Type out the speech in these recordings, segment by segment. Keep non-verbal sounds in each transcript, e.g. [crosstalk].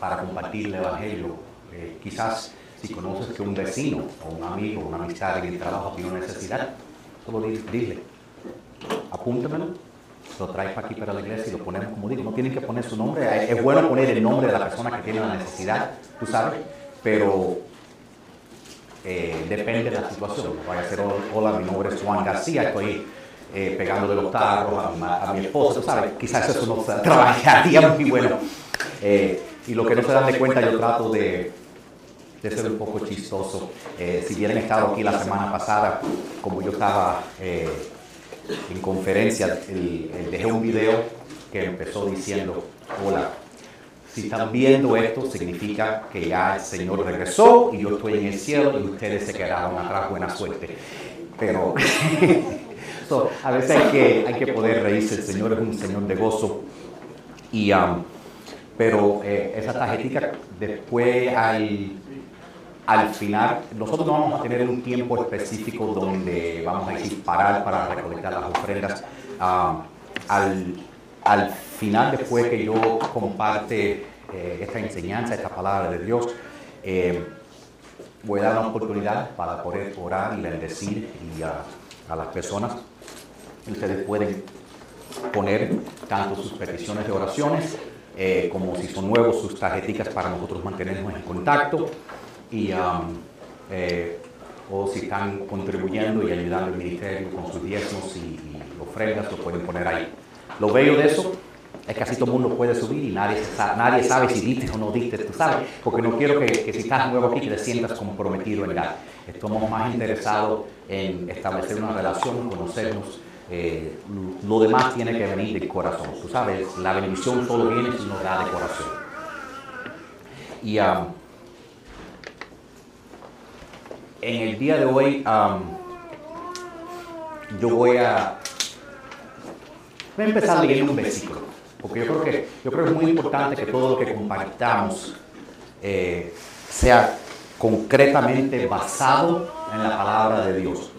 para compartir el Evangelio. Eh, quizás si conoces que un vecino o un amigo una amistad en el trabajo tiene una necesidad, solo di- dile, apúntamelo, lo traes para aquí para la iglesia y lo ponemos como digo. No tienen que poner su nombre. Es bueno poner el nombre de la persona que tiene la necesidad, tú sabes, pero eh, depende de la situación. Vaya a ser, hola, mi nombre es Juan García, estoy eh, pegándole los tarros a mi, a mi esposa, sabes, quizás eso no [laughs] trabajaría muy bueno. Y lo que no se dan de cuenta, yo trato de, de ser un poco chistoso. Eh, si hubieran estado aquí la semana pasada, como yo estaba eh, en conferencia, el- el- dejé un video que empezó diciendo, hola, si están viendo esto, significa que ya el Señor regresó y yo estoy en el cielo y ustedes se quedaron atrás. Buena suerte. Pero [laughs] so, a veces hay que, hay que poder reírse. El Señor es un Señor de gozo. Y, um, pero eh, esa tarjetita después al, al final, nosotros no vamos a tener un tiempo específico donde vamos a decir parar para recolectar las ofrendas. Um, al, al final, después que yo comparte eh, esta enseñanza, esta palabra de Dios, eh, voy a dar una oportunidad para poder orar y bendecir y, a- a las personas. Ustedes pueden poner tanto sus peticiones de oraciones eh, como si son nuevos sus tarjeticas para nosotros mantenernos en contacto y um, eh, o si están contribuyendo y ayudando al ministerio con sus diezmos y, y ofrendas lo pueden poner ahí. Lo bello de eso es que así todo el mundo puede subir y nadie, nadie sabe si diste o no diste, tú sabes, porque no quiero que, que si estás nuevo aquí te sientas comprometido en dar. Estamos más interesados en establecer una relación, conocernos. Eh, lo demás tiene que venir del corazón, tú sabes, la bendición solo viene si nos da de corazón. Y um, en el día de hoy um, yo voy a Voy a empezar leyendo un versículo, porque yo creo que, yo creo que es muy importante que todo lo que compartamos eh, sea concretamente basado en la palabra de Dios.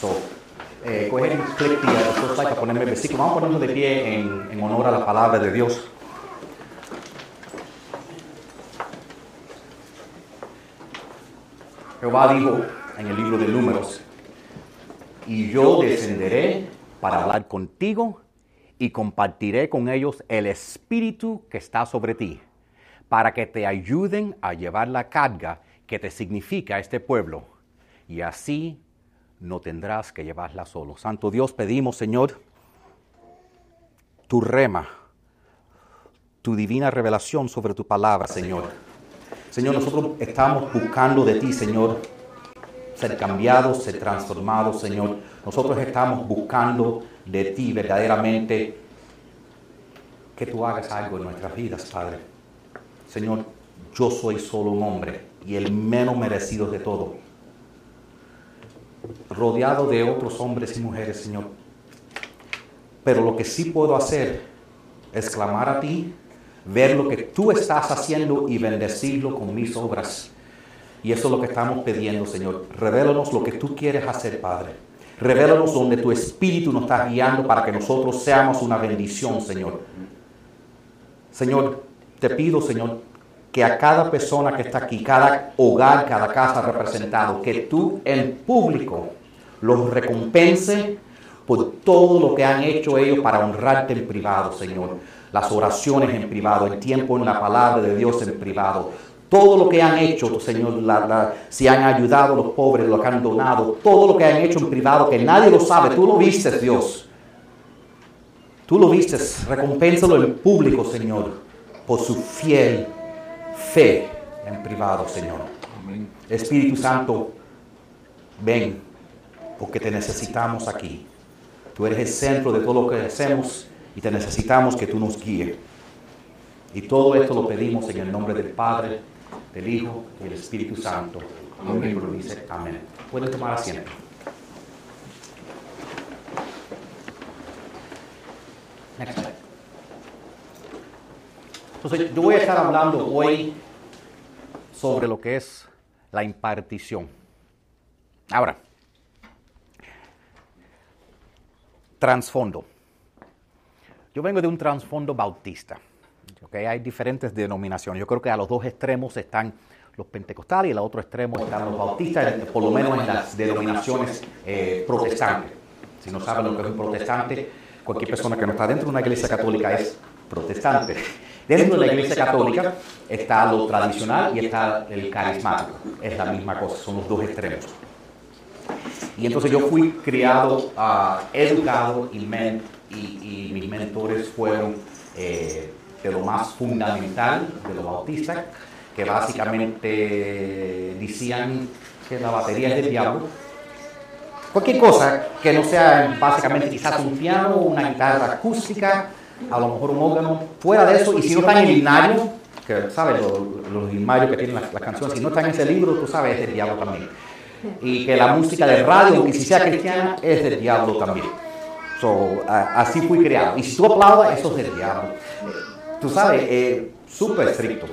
So, eh, clip y después que ponerme versículo. Vamos a ponernos de pie en, en honor a la palabra de Dios. Jehová dijo en el libro de Números, y yo descenderé para hablar contigo y compartiré con ellos el espíritu que está sobre ti, para que te ayuden a llevar la carga que te significa este pueblo, y así no tendrás que llevarla solo. Santo Dios, pedimos, Señor, tu rema, tu divina revelación sobre tu palabra, Señor. Señor, nosotros estamos buscando de ti, Señor, ser cambiados, ser transformados, Señor. Nosotros estamos buscando de ti verdaderamente que tú hagas algo en nuestras vidas, Padre. Señor, yo soy solo un hombre y el menos merecido de todo. Rodeado de otros hombres y mujeres, Señor. Pero lo que sí puedo hacer es clamar a ti, ver lo que tú estás haciendo y bendecirlo con mis obras. Y eso es lo que estamos pidiendo, Señor. Revélanos lo que tú quieres hacer, Padre. Revélanos donde tu Espíritu nos está guiando para que nosotros seamos una bendición, Señor. Señor, te pido, Señor, que a cada persona que está aquí, cada hogar, cada casa representado, que tú en público los recompense por todo lo que han hecho ellos para honrarte en privado, Señor. Las oraciones en privado, el tiempo en la palabra de Dios en privado, todo lo que han hecho, Señor, la- la- si han ayudado a los pobres, lo que han donado, todo lo que han hecho en privado, que nadie lo sabe, tú lo viste, Dios. Tú lo viste, recompénsalo en público, Señor, por su fiel fe en privado, Señor. Espíritu Santo, ven, porque te necesitamos aquí. Tú eres el centro de todo lo que hacemos y te necesitamos que tú nos guíes. Y todo esto lo pedimos en el nombre del Padre, del Hijo y del Espíritu Santo. Dice amén. Pueden tomar asiento. Next slide. Entonces, yo voy a estar hablando hoy sobre lo que es la impartición. Ahora, trasfondo. Yo vengo de un trasfondo bautista. ¿okay? Hay diferentes denominaciones. Yo creo que a los dos extremos están los pentecostales y al otro extremo están los bautistas, por lo menos en las denominaciones eh, protestantes. Si no saben lo que es un protestante, cualquier persona que no está dentro de una iglesia católica es protestante. Dentro de la iglesia católica está lo tradicional y está el carismático. Es la misma cosa, son los dos extremos. Y entonces yo fui criado, uh, educado y, men, y, y, mis mentores fueron eh, de lo más fundamental de los bautistas, que básicamente decían que la batería es del diablo. Cualquier cosa que no sea básicamente quizás un piano, una guitarra acústica, a lo mejor un órgano, fuera de eso, y si no está en el himnario, que sabes, los, los himnarios que tienen las, las, canciones, si no está en ese libro, tú sabes, es del diablo también. Y que la música de radio, aunque si sea cristiana, es del diablo también. So, uh, así fui creado. Y si tú aplaudas, eso es del diablo. Tú sabes, eh, súper estricto.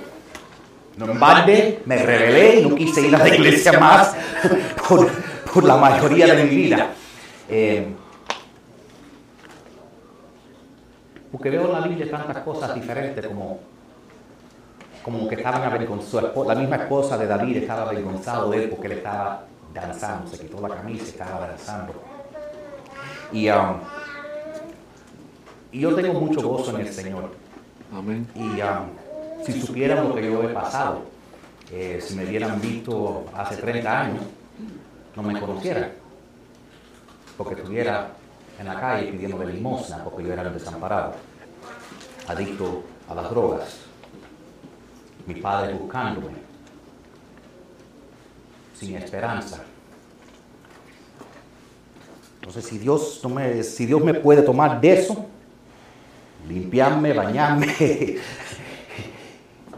No embarde, me rebelé y no quise ir a la iglesia más [laughs] por, por la mayoría de mi vida. Eh, porque veo en la Biblia tantas cosas diferentes como, como que estaban avergonzados. La misma esposa de David estaba avergonzado de él porque él estaba danzando, se quitó la camisa y estaba danzando. Y, um, y yo tengo mucho gozo en el Señor. Amén. Y um, si supieran lo que yo he pasado, eh, si me hubieran visto hace 30 años, no me conocieran. Porque estuviera en la calle pidiendo de limosna, porque yo era un desamparado, adicto a las drogas. Mi padre buscándome, sin esperanza. Entonces, si Dios, no me, si Dios me puede tomar de eso, limpiarme, bañarme [laughs]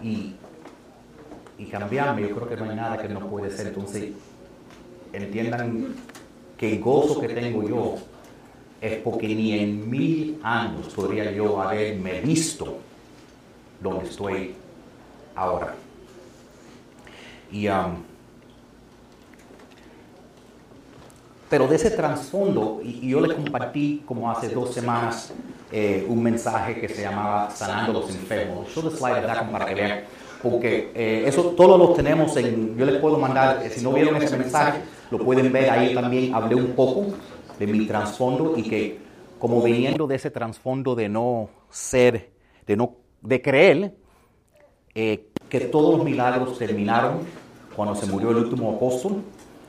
y, y cambiarme, yo creo que no hay nada que no puede ser. Entonces, entiendan que el gozo que tengo yo es porque ni en mil años podría yo haberme visto donde estoy ahora. Y, um, pero de ese trasfondo, y, y, yo le compartí como hace dos semanas eh, un mensaje que se llamaba Sanando los Enfermos. Show the slide acá para que vean, porque eh, eso todos lo tenemos en, yo les puedo mandar, eh, si no vieron ese mensaje, lo pueden ver ahí también, hablé un poco de mi trasfondo y que como viniendo de ese trasfondo de no ser, de no, de creer eh, que todos los milagros terminaron cuando se murió el último apóstol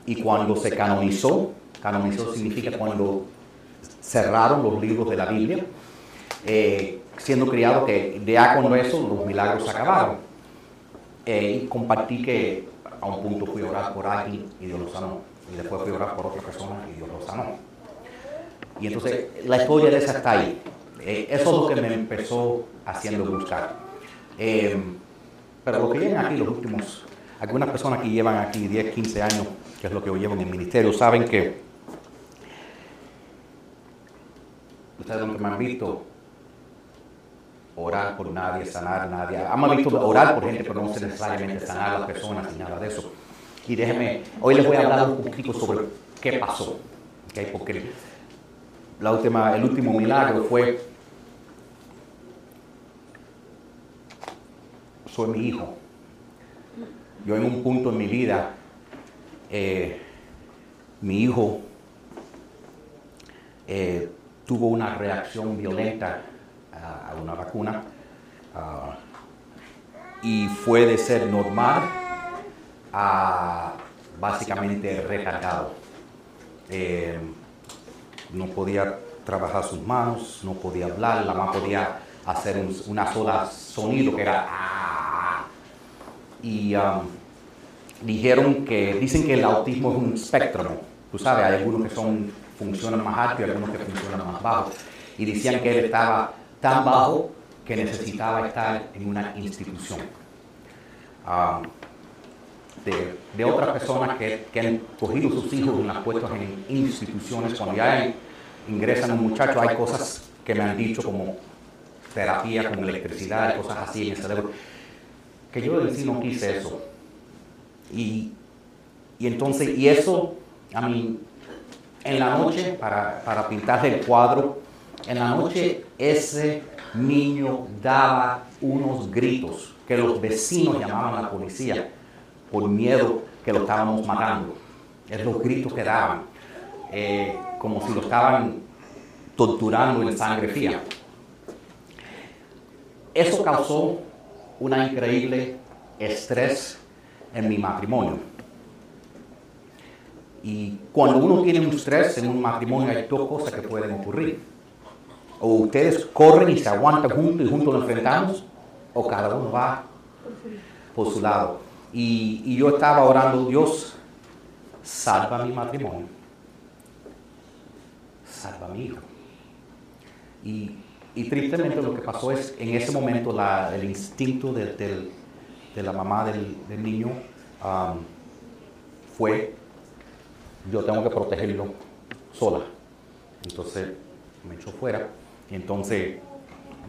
y cuando se canonizó, canonizó significa cuando cerraron los libros de la Biblia, eh, siendo criado que ya con eso los milagros acabaron. Eh, y compartí que a un punto fui a orar por alguien y Dios lo sanó, y después fui a orar por otra persona y Dios lo sanó. Y entonces la historia de esa está ahí. Eh, eso es lo que me empezó haciendo buscar. Eh, pero lo que llegan aquí los últimos, algunas personas que llevan aquí 10, 15 años, que es lo que yo llevo en el ministerio, saben que ustedes nunca me han visto orar por nadie, sanar a nadie. Han visto orar por gente, pero no necesariamente sanar a las personas ni nada de eso. Y déjenme, hoy les voy a hablar un poquito sobre qué pasó. ¿okay? Porque la última, el último milagro fue, fue mi hijo. Yo en un punto en mi vida, eh, mi hijo eh, tuvo una reacción violenta a, a una vacuna uh, y fue de ser normal a básicamente retardado. Eh, no podía trabajar sus manos, no podía hablar, la mamá podía hacer un, una sola sonido que era ah. y um, dijeron que dicen que el autismo es un espectro tú sabes hay algunos que son funcionan más alto y algunos que funcionan más bajo y decían que él estaba tan bajo que necesitaba estar en una institución um, de, de, otras personas que, que, han cogido sus hijos y los han puesto en instituciones cuando ya ingresan un muchacho, hay cosas que me han dicho como terapia con electricidad, cosas así en el cerebro, que yo en sí no quise eso. Y, y entonces, y eso, a mí, en la noche, para, para pintar el cuadro, en la noche ese niño daba unos gritos que los vecinos llamaban a la policía por miedo que lo estábamos matando. Es los gritos que daban, eh, como si lo estaban torturando en sangre fría. Eso causó una increíble estrés en mi matrimonio. Y cuando uno tiene un estrés en un matrimonio hay dos cosas que pueden ocurrir. O ustedes corren y se aguantan juntos y juntos lo enfrentamos, o cada uno va por su lado. Y, yo estaba orando, Dios, salva mi matrimonio, salva mi hijo. Y, tristemente lo que pasó es, en ese momento, el instinto de, la mamá del, niño fue, yo tengo que protegerlo sola. Entonces me echó fuera. Entonces,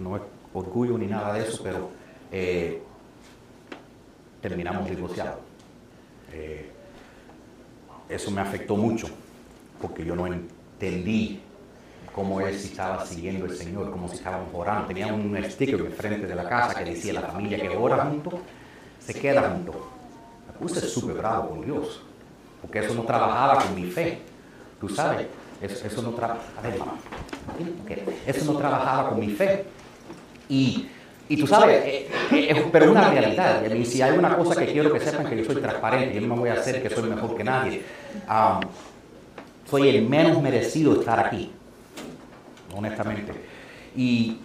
no es orgullo ni nada de eso, pero eh, terminamos divorciados. Eh, eso me afectó mucho, porque yo no entendí cómo él si estaba siguiendo el Señor, cómo si estábamos orando. Tenía un sticker en frente de la casa que decía, la familia que ora junto, se queda junto. Me puse súper bravo con Dios, porque eso no trabajaba con mi fe. Tú sabes, eso, eso no trabajaba, eso no trabajaba con mi fe. Y, y tú sabes, eh, [laughs] eh, pero es una realidad. Y si hay una cosa que quiero que sepan que yo soy transparente, yo no me voy a hacer que soy mejor que nadie. Ah, soy el menos merecido de estar aquí, honestamente. Y,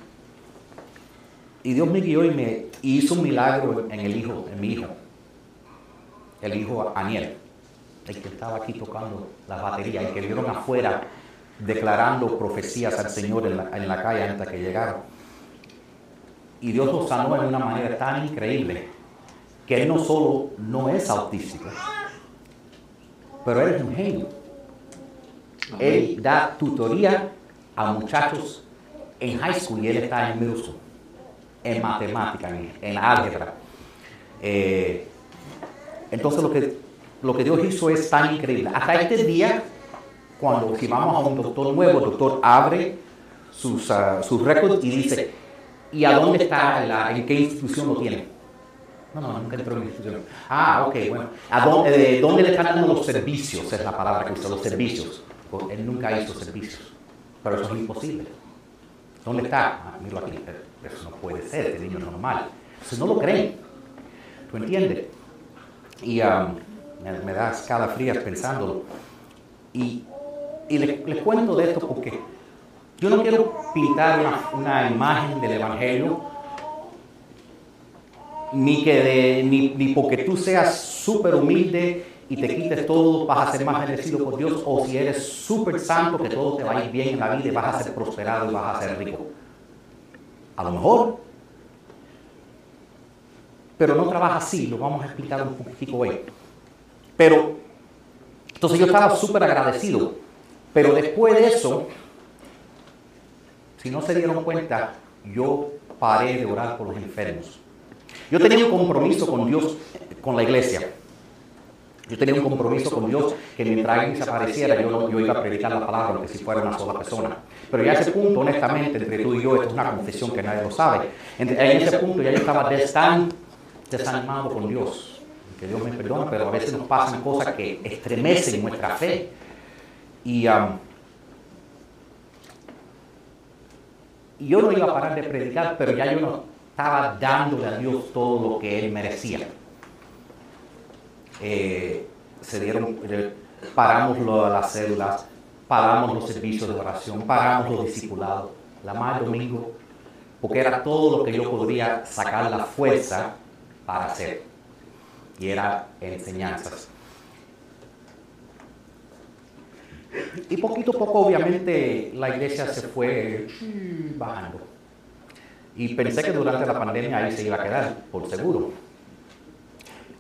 y Dios me guió y me hizo un milagro en el hijo, en mi hijo, el hijo Aniel, el que estaba aquí tocando las baterías, el que vieron afuera declarando profecías al Señor en la, en la calle antes que llegaron. Y Dios lo sanó de una manera tan increíble que él no solo no es autístico, pero él es un genio. Él da tutoría a muchachos en high school y él está en middle school, en matemática, en, en álgebra. Eh, entonces lo que, lo que Dios hizo es tan increíble. Hasta este día, cuando si vamos a un doctor nuevo, el doctor abre sus, ah, sus récords y dice, ¿y a dónde está, la- en qué institución lo tiene? No, no, nunca entró en institución. Ah, ok, bueno. ¿A dónde, de dónde le están dando los servicios? Es la palabra que usa, los servicios. Pues él nunca hizo servicios. Pero eso es imposible. ¿Dónde está? Ah, míralo aquí. Eso no puede ser, este niño es normal. Entonces no lo creen. ¿Tú entiendes? Y um, me, me da escalofrías pensándolo. Y, y les, les cuento de esto porque yo no quiero pintar una, una imagen del Evangelio ni, que de- ni, ni porque tú seas súper humilde y te quites todo, vas a ser más bendecido por Dios, o si eres súper santo, que todo te va a ir bien en la vida y vas a ser prosperado y vas a ser rico. A lo mejor, pero no trabaja así, lo vamos a explicar un poquitico hoy. Pero, entonces yo estaba súper agradecido, pero después de eso, si no se dieron cuenta, yo paré de orar por los enfermos. Yo tenía un compromiso con Dios, con la iglesia. Yo tenía un compromiso con Dios que mientras alguien se apareciera, yo, yo iba a predicar la palabra, aunque si fuera una sola persona. Pero ya a ese punto, honestamente, entre tú y yo, esto es una confesión que nadie lo sabe. En, en ese punto ya yo estaba tan desanimado con Dios. Que Dios me perdona, pero a veces nos pasan cosas que estremecen nuestra fe. Y um, y yo no iba a parar de predicar, pero ya yo no estaba dándole a Dios todo lo que Él merecía. Eh, se dieron, eh, paramos lo las células, paramos los servicios de oración, paramos los discipulados, la más domingo, porque era todo lo que yo podría sacar la fuerza para hacer. Y era enseñanzas. Y poquito a poco, obviamente, la iglesia se fue bajando. Y pensé que durante la pandemia ahí se iba a quedar, por seguro.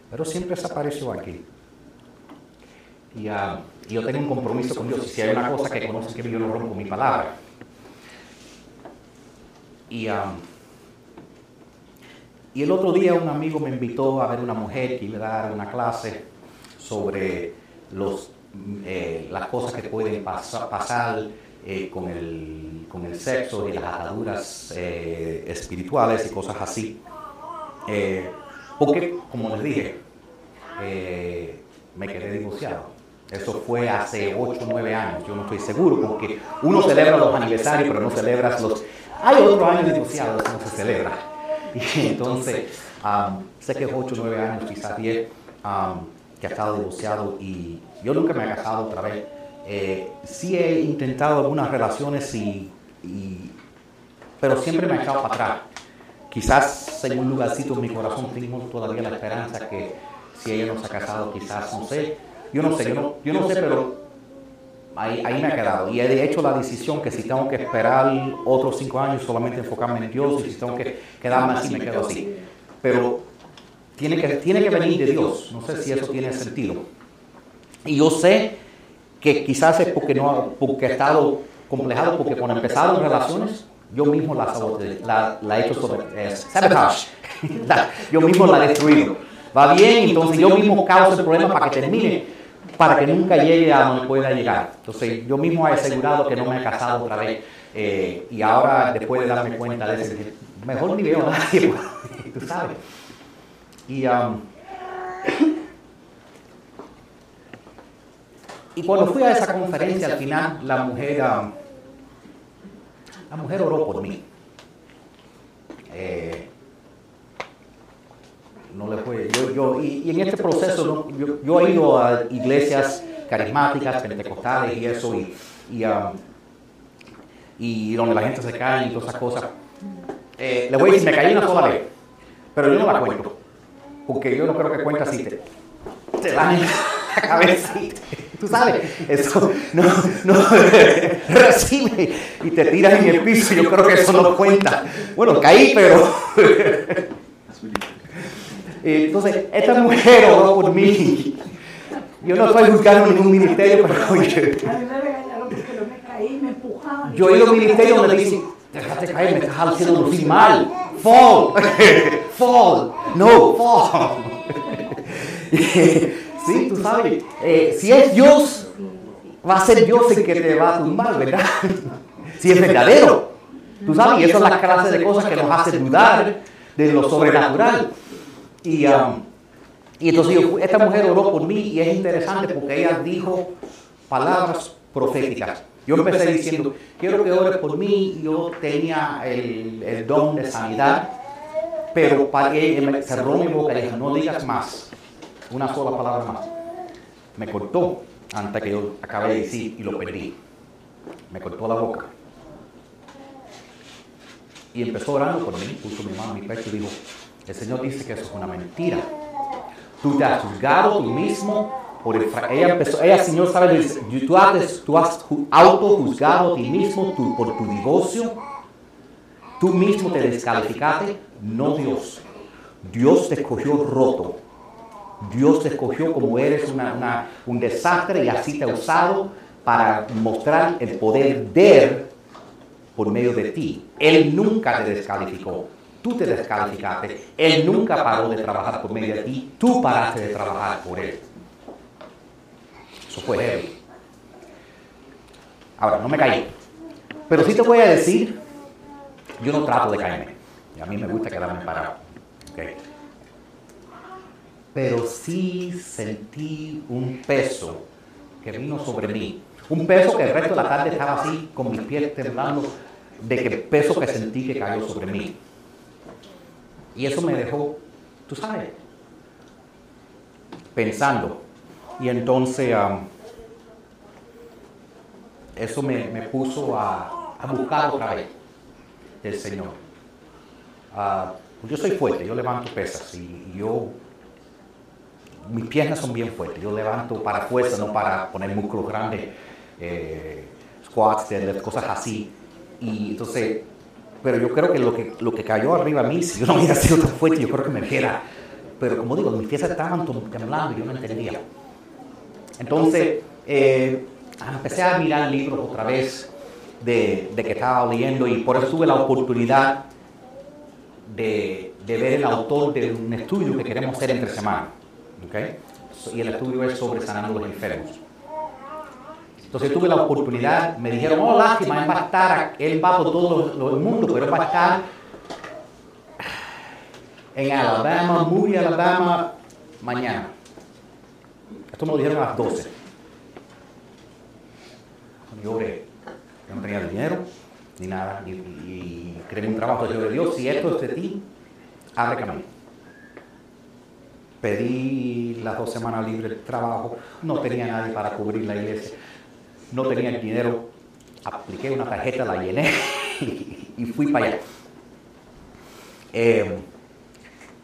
Pero siempre desapareció aquí. Y ah, yo tengo un compromiso con Dios. Si hay una cosa que conocen que yo no rompo mi palabra. Y, ah, y el otro día un amigo me invitó a ver una mujer que iba a dar una clase sobre los, eh, las cosas que pueden pasa- pasar eh, con, el, con el sexo y las ataduras eh, espirituales y cosas así. Eh, porque, como les dije, me quedé divorciado. Eso fue hace 8 o 9 años, yo no estoy seguro, porque uno celebra los aniversarios, pero no celebra los... Hay otro año divorciado, eso no se celebra. [laughs] Y entonces, um, sé que es 8 o 9 años, quizás 10, um, que ha estado divorciado y yo nunca me he casado otra vez. Eh, sí he intentado algunas relaciones, y, pero siempre me he echado para atrás. Quizás en un lugarcito en mi corazón tengo todavía la esperanza que si ella no se ha casado, quizás, no sé, yo no sé, yo no, yo no sé, pero ahí, ahí me ha quedado. Y he hecho la decisión que si tengo que esperar otros cinco años solamente enfocarme en Dios y si tengo que quedarme así, me quedo así. Pero tiene que, tiene que venir de Dios. No sé si eso tiene sentido. Y yo sé que quizás es porque, no, porque he estado complejado, porque cuando empezaron relaciones, yo mismo la, la, la he hecho sobre eh, sabotage. [laughs] yo mismo la he destruido. Va bien, entonces yo mismo causo el problema para que termine, para que nunca llegue a donde pueda llegar. Entonces yo mismo he asegurado que no me he casado otra vez. Eh, y ahora, después de darme cuenta de eso, mejor ni veo a nadie, tú sabes. Y, um, y cuando fui a esa conferencia, al final la mujer, um, la mujer oró por mí. Eh, no le fue, yo, yo, y, en este proceso yo, yo, he ido a iglesias carismáticas, pentecostales y eso, y, y, um, y donde la gente se cae y todas esas cosas. Eh, le voy a decir, me caí una sola. vez, pero yo no la cuento porque yo no creo que cuenta así, te, te dan en la cabeza tú sabes, eso no, no recibe y te tiras en el piso, yo creo que eso no cuenta. Bueno, caí, pero... Entonces, esta mujer oró por mí. Yo no estoy buscando ningún ministerio, pero oye. Yo he ido a un ministerio donde dicen, déjate caer, me estás haciendo lucir mal. Fall, fall, no, fall. [laughs] sí, tú sabes, eh, si es Dios, va a ser Dios el que te va a tumbar, ¿verdad? [laughs] si es verdadero. Tú sabes, y eso es la clase de cosas que nos hace dudar de lo sobrenatural. Y, um, y entonces esta mujer oró por mí y es interesante porque ella dijo palabras proféticas. Yo empecé diciendo, quiero que ores por mí, yo tenía el, el don de sanidad, pero para ella cerró mi boca y dijo, no digas más, una sola palabra más. Me cortó antes que yo acabé de decir y lo perdí. Me cortó la boca. Y empezó orando por mí, puso mi mano en mi pecho y dijo, el Señor dice que eso es una mentira. Tú te has juzgado tú mismo por ella empezó, ella, Señor, sabe, tú has, tú has auto-juzgado a ti mismo por tu divorcio. Tú mismo te descalificaste, no Dios. Dios te escogió roto. Dios te escogió como eres un desastre y así te ha usado para mostrar el poder de Él por medio de ti. Él nunca te descalificó. Tú te descalificaste. Él nunca paró de trabajar por medio de ti. Tú paraste de trabajar por Él. Eso fue heavy. Ahora, no me caí. Pero sí te voy a decir, yo no trato de caerme. Y a mí me gusta quedarme parado. Pero sí sentí un peso que vino sobre mí. Un peso que el resto de la tarde estaba así, con mis pies temblando, de que peso que sentí que cayó sobre mí. Y eso me dejó, tú sabes, pensando. Y entonces eso me, puso a, buscar otra vez del Señor. Ah, yo soy fuerte, yo levanto pesas y yo, mis piernas son bien fuertes, yo levanto para fuerza, no para poner músculos grandes, eh, squats, cosas así. Y entonces, pero yo creo que lo que, lo que cayó arriba a mí, si yo no hubiera sido tan fuerte, yo creo que me viera. Pero como digo, mis pies estaban temblando y yo no entendía. Entonces, eh, empecé a mirar libros otra vez de, que estaba leyendo y por eso tuve la oportunidad de, ver el autor de un estudio que queremos hacer entre semanas. Y el estudio es sobre sanando los enfermos. Entonces tuve la oportunidad, me dijeron, oh, lástima, él va a estar, él va todo lo- el mundo, pero va a estar en Alabama, muy Alabama, mañana. Esto me lo dijeron a las 12. Yo oré. Yo no tenía dinero, ni nada, y, y un trabajo. Yo le Dios, si esto es de ti, abre camino. Pedí las dos semanas libres de trabajo, no tenía nadie para cubrir la iglesia, no tenía el dinero, apliqué una tarjeta, la llené [laughs] y fui para allá. Eh,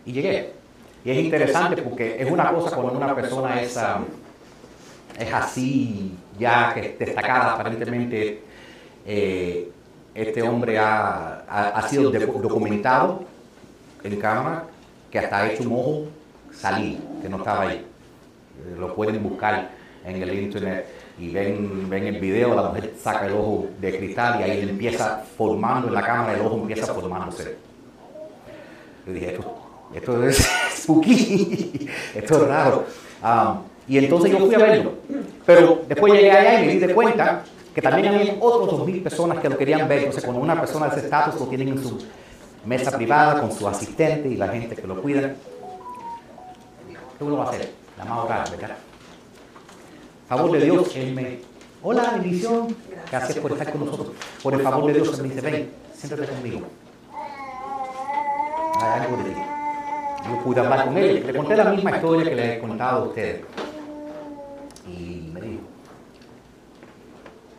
y llegué. Y es interesante porque es una cosa cuando una persona es, es así, ya que destacada aparentemente. eh, este hombre ha, ha- ha sido documentado en cámara, que hasta ha hecho un ojo salir, que no estaba ahí. Eh, Lo pueden buscar en el internet y ven, ven el video, la mujer saca el ojo de cristal y ahí él empieza formando en la cámara, el ojo empieza formándose. Yo dije, esto, esto es [laughs] spooky, esto es raro. Um, y entonces yo fui a verlo. Pero después llegué allá y me di de cuenta que también había otros dos mil personas que lo querían ver. Entonces, cuando una persona de ese estatus lo tienen en su mesa privada con su asistente y la gente que lo cuida, ¿qué uno va a hacer? La más orar, ¿verdad? favor de Dios, Él me... Hola, bendición. Gracias por estar con nosotros. Por el favor de Dios, Él me dice, ven, siéntate conmigo. Hay algo de ti. Yo pude hablar con él. Le conté la misma historia que le he contado a ustedes. Y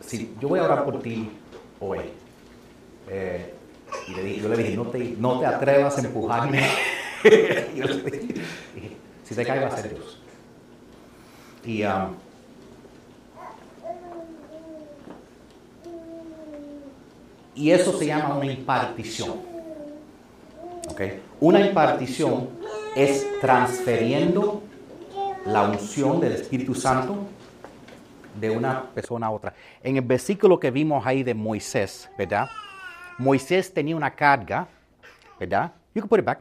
sí, yo voy a orar por ti hoy. Eh, y le dije- yo le dije, no te, no te atrevas a empujarme. [laughs] [laughs] yo le dije, si te cae va a ser Dios. Y um, y eso se llama una impartición. ¿ok? Una impartición es transfiriendo la unción del Espíritu Santo de una persona a otra. En el versículo que vimos ahí de Moisés, ¿verdad? Moisés tenía una carga, ¿verdad? You can put it back.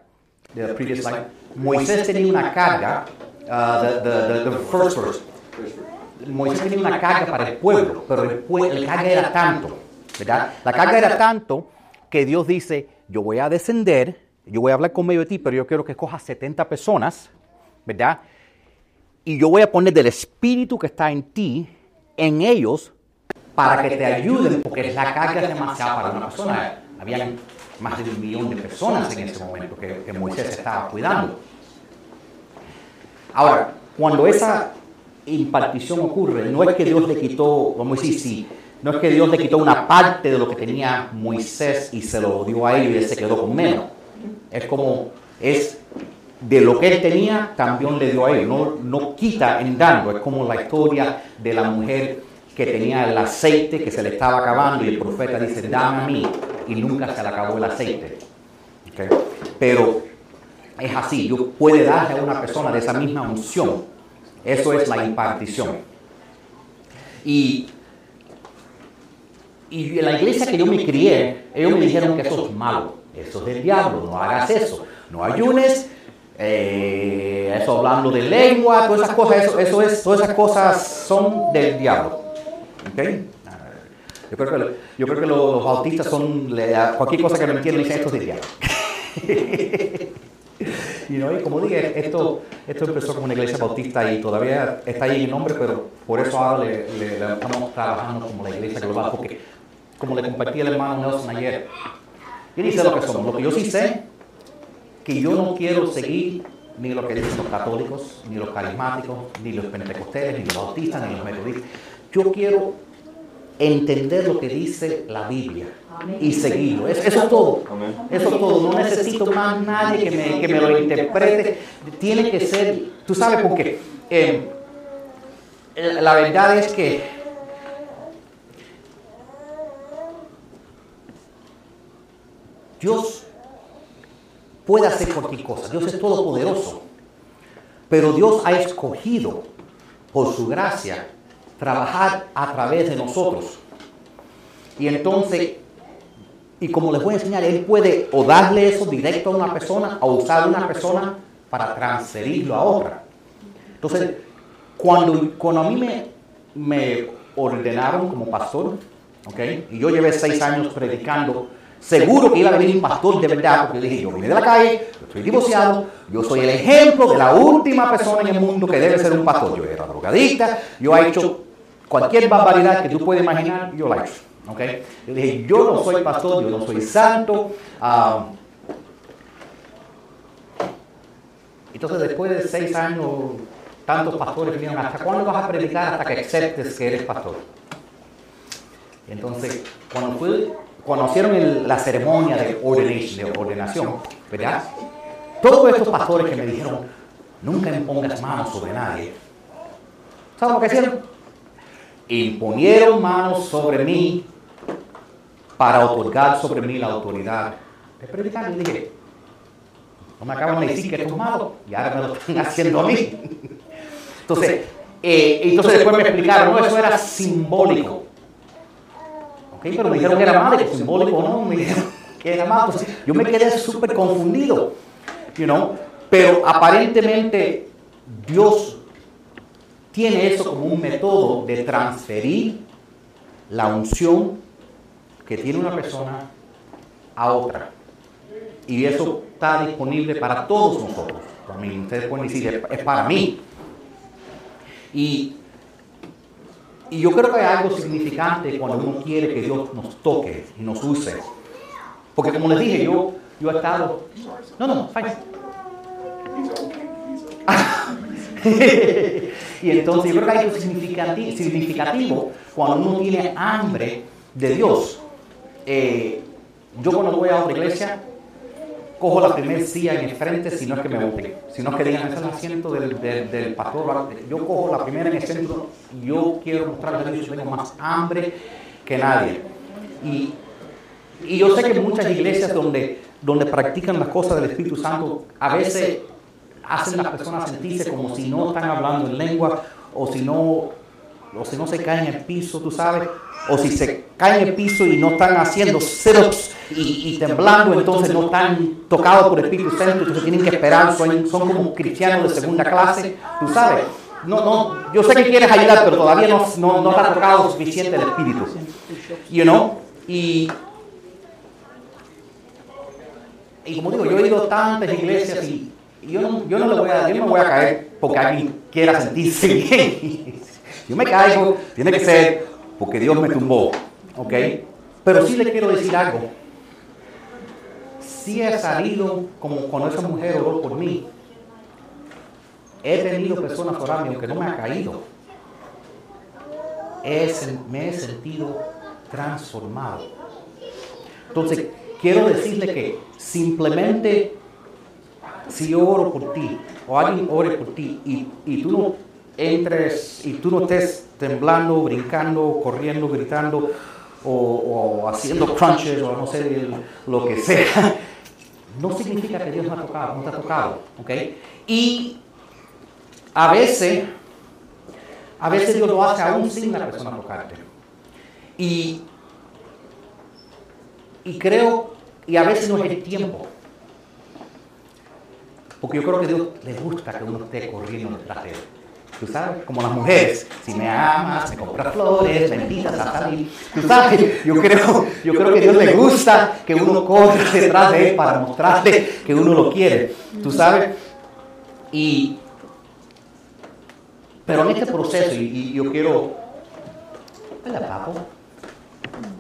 The previous slide. Moisés tenía una carga, uh, the, the, the, the first verse. Moisés tenía una carga para el pueblo, pero el carga era tanto, ¿verdad? La carga era tanto que Dios dice, yo voy a descender, yo voy a hablar con medio de ti, pero yo quiero que cojas 70 personas, ¿verdad? Y yo voy a poner del espíritu que está en ti, en ellos, para que te ayuden, porque la carga es demasiada para una persona. Habían más de un millón de personas en ese momento que, que Moisés estaba cuidando. Ahora, cuando esa impartición ocurre, no es que Dios le quitó, vamos a decir, sí, no es que Dios le quitó una parte de lo que tenía Moisés y se lo dio a ellos y él se quedó con menos. Es como, es de lo que él tenía, también le dio a ellos. No, no quita en dando. Es como la historia de la mujer que tenía el aceite que se le estaba acabando y el profeta dice, dame a mí. Y nunca se le acabó el aceite. ¿Ok? Pero es así, Dios puede darle a una persona de esa misma unción. Eso es la impartición. Y, y en la iglesia que yo me crié, ellos me dijeron que eso es malo, eso es del diablo, no hagas eso, no ayunes, eh, eso hablando de lengua, todas esas cosas, eso, eso es, todas esas cosas son del diablo. ¿ok? Ah, Yo creo que, yo creo que los, los bautistas son, cualquier cosa que no entienden, dicen esto es del diablo. [laughs] Y, no, y como dije, esto, esto empezó como una iglesia bautista y todavía está ahí el nombre, pero por eso ahora le, le- le estamos trabajando como la iglesia global, porque como le compartí al hermano Nelson ayer, ni sé lo que somos, lo que yo sí sé, que yo no quiero seguir ni lo que dicen los católicos, ni los carismáticos, ni los pentecostales, ni los bautistas, ni los metodistas. Yo quiero entender lo que dice la Biblia y seguirlo. Es- Eso es todo. Eso es todo. No necesito más nadie que me, que me lo interprete. Tiene que ser, tú sabes por qué. Eh, la verdad es que Dios puede hacer cualquier cosa. Dios es todopoderoso. Pero Dios ha escogido, por su gracia, trabajar a través de nosotros. Y entonces, y como les voy a enseñar, Él puede o darle eso directo a una persona o usar a una persona para transferirlo a otra. Entonces, cuando, cuando a mí me, me ordenaron como pastor, ¿ok? Y yo llevé seis años predicando. Seguro que iba a venir un pastor de verdad, porque dije, yo vine de la calle, yo estoy divorciado, yo soy el ejemplo de la última persona en el mundo que debe ser un pastor. Yo era drogadicta, yo he hecho cualquier barbaridad que tú puedes imaginar, yo la he hecho. ¿ok? Yo dije, yo no soy pastor, yo no soy santo. ah, entonces, después de seis años, tantos pastores vinieron, ¿hasta cuándo vas a predicar hasta que aceptes que eres pastor? Entonces, cuando fue, conocieron el- la ceremonia de, de ordenación, ¿verdad? Todos estos pastores que me dijeron, nunca impongas manos sobre nadie. ¿Sabes lo que hicieron? Imponieron manos sobre mí para otorgar sobre mí la autoridad de predicar. Y dije, no me acaban de decir que esto es malo y ahora me lo están [laughs] haciendo a mí. Entonces, eh, entonces después me explicaron, no, eso era simbólico. Ok, pero me dijeron que era que simbólico no, me [laughs] dijeron [laughs] que era malo. Entonces, yo me quedé súper confundido, you know, pero aparentemente Dios tiene eso como un método de transferir la unción que tiene una persona a otra. Y eso está disponible para todos nosotros. Para mí, ustedes pueden decir, es para mí. Y, y yo creo que hay algo significante cuando uno quiere que Dios nos toque y nos use. Porque como les dije, yo, yo he estado... No, no, fine. [laughs] y entonces yo creo que hay algo significati- significativo cuando uno tiene hambre de Dios. Eh, yo cuando voy a otra iglesia, cojo la primera silla en el frente si no es que me voten, si no es que digan, es el asiento del, del, del pastor. Yo cojo la primera en el centro y yo quiero mostrarle a Dios que tengo más hambre que nadie. Y, y yo sé que muchas iglesias donde, donde practican las cosas del Espíritu Santo, a veces hacen las personas sentirse como si no están hablando en lengua o si no, o si no se caen en el piso, tú sabes, o si se caen en el piso y no están haciendo sit-ups y, y temblando, entonces no están tocados por el Espíritu Santo, entonces tienen que esperar, son, son como cristianos de segunda clase, tú sabes. No, no, yo sé que quieres ayudar, pero todavía no, no, no está tocado suficiente el Espíritu. You know? Y, y como digo, yo he ido a tantas iglesias y, y yo, no, yo, no le voy a, yo no me voy a caer porque alguien quiera sentirse bien. [laughs] yo me caigo, tiene que ser porque Dios me tumbó. ¿Ok? Pero sí le quiero decir algo. Sí he salido como cuando esa mujer oró por mí. He tenido personas orando aunque no me ha caído. He me he sentido transformado. Entonces, quiero decirle que simplemente si yo oro por ti o alguien ore por ti y, y tú no entres y tú no estés temblando, brincando, corriendo, gritando o, haciendo crunches o no sé lo que sea, [laughs] no significa que Dios no ha tocado, no te ha tocado, ¿ok? Y a veces, a veces Dios lo hace aún sin la persona tocarte. Y, y creo, y a veces no es el tiempo. Porque yo creo que Dios le gusta que uno esté corriendo detrás de él. Tú sabes, como las mujeres, si me amas, me compras flores, me invitas a. Tú sabes, yo creo, yo creo que a Dios le gusta que uno corra detrás de él para mostrarle que uno lo quiere. Tú sabes, y pero en este proceso, y, yo quiero. Hola, papo.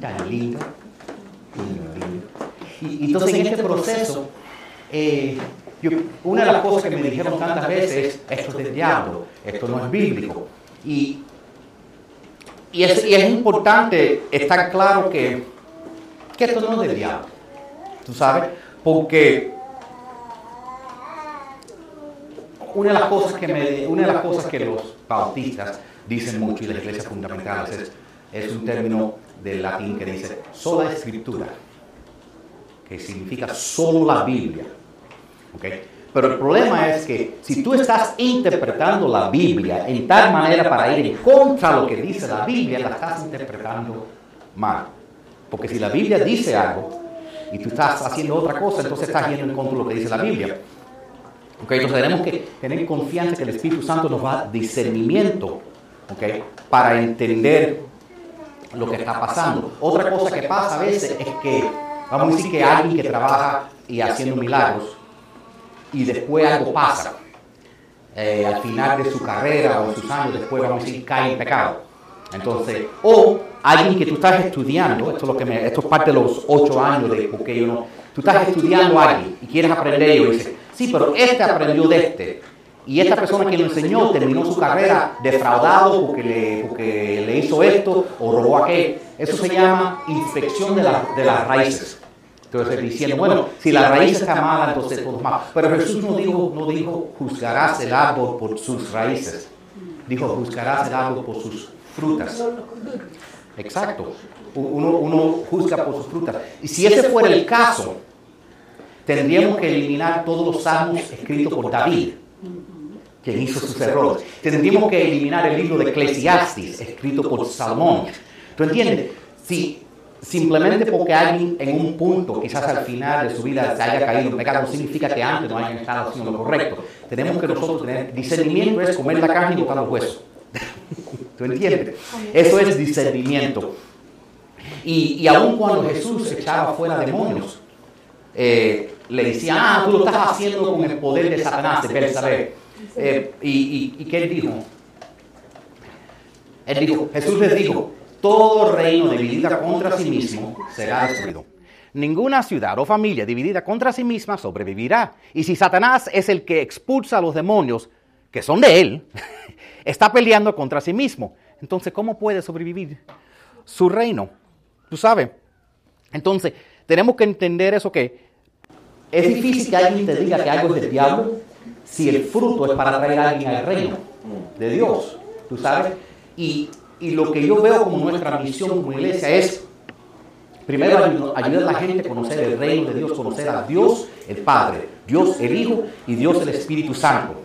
Tan lindo. Lindo, y entonces en este proceso, eh, una de las cosas que me dijeron tantas veces es: esto es del diablo, esto no es bíblico. Y, y es importante estar claro que, que esto no es del diablo. ¿Tú sabes? Porque una de las cosas que me, una de las cosas que los bautistas dicen mucho y las iglesias fundamentales es, es un término del latín que dice sola escritura, que significa solo la Biblia. Pero el problema es que si tú estás interpretando la Biblia en tal manera para ir en contra de lo que dice la Biblia, la estás interpretando mal. Porque si la Biblia dice algo y tú estás haciendo otra cosa, entonces estás yendo en contra de lo que dice la Biblia. Ok, entonces tenemos que tener confianza que el Espíritu Santo nos va a discernimiento ok, para entender lo que está pasando. Otra cosa que pasa a veces es que, vamos a decir que alguien que trabaja y haciendo milagros y después algo pasa. Eh, al final de su carrera o sus años después, vamos a decir, cae en pecado. Entonces, o alguien que tú estás estudiando, esto es, lo que me, esto es parte de los ocho años de porque yo no, tú estás estudiando a alguien y quieres aprender y dices, sí, pero este aprendió de este. Y esta persona que lo enseñó terminó su carrera defraudado porque le, porque le hizo esto o robó aquello. Eso se llama inspección de, de las raíces. Entonces diciendo, bueno, si la raíz está mala, entonces todo mal. Pero Jesús no dijo, no dijo, juzgarás el árbol por sus raíces. Dijo, juzgarás el árbol por sus frutas. Exacto. Uno, uno juzga por sus frutas. Y si ese fuera el caso, tendríamos que eliminar todos los salmos escritos por David, quien hizo sus errores. Tendríamos que eliminar el libro de Eclesiastes, escrito por Salomón. ¿Tú entiendes? Si simplemente porque alguien en un punto, quizás al final de su vida, se haya caído en pecado, no significa que antes no hayan estado haciendo lo correcto. Tenemos que nosotros tener discernimiento, es comer la carne y botar los huesos. [laughs] ¿Tú entiendes? Eso es discernimiento. Y, y aun cuando Jesús echaba fuera demonios, eh, le decía, ah, tú lo estás haciendo con el poder de Satanás, de Belzabé. Eh, y, y, ¿Y qué él dijo? Él dijo, Jesús les dijo, todo reino dividido contra sí mismo será destruido. Ninguna ciudad o familia dividida contra sí misma sobrevivirá. Y si Satanás es el que expulsa a los demonios, que son de él, [laughs] está peleando contra sí mismo. Entonces, ¿cómo puede sobrevivir su reino? Tú sabes. Entonces, tenemos que entender eso que es difícil que alguien te diga que algo es del diablo si el fruto es para traer a alguien al reino de Dios. ¿Tú sabes? Y, y lo que yo veo como nuestra misión como iglesia es Primero ayudar a la gente a conocer el reino de Dios, conocer a Dios el Padre, Dios el Hijo y Dios el Espíritu Santo.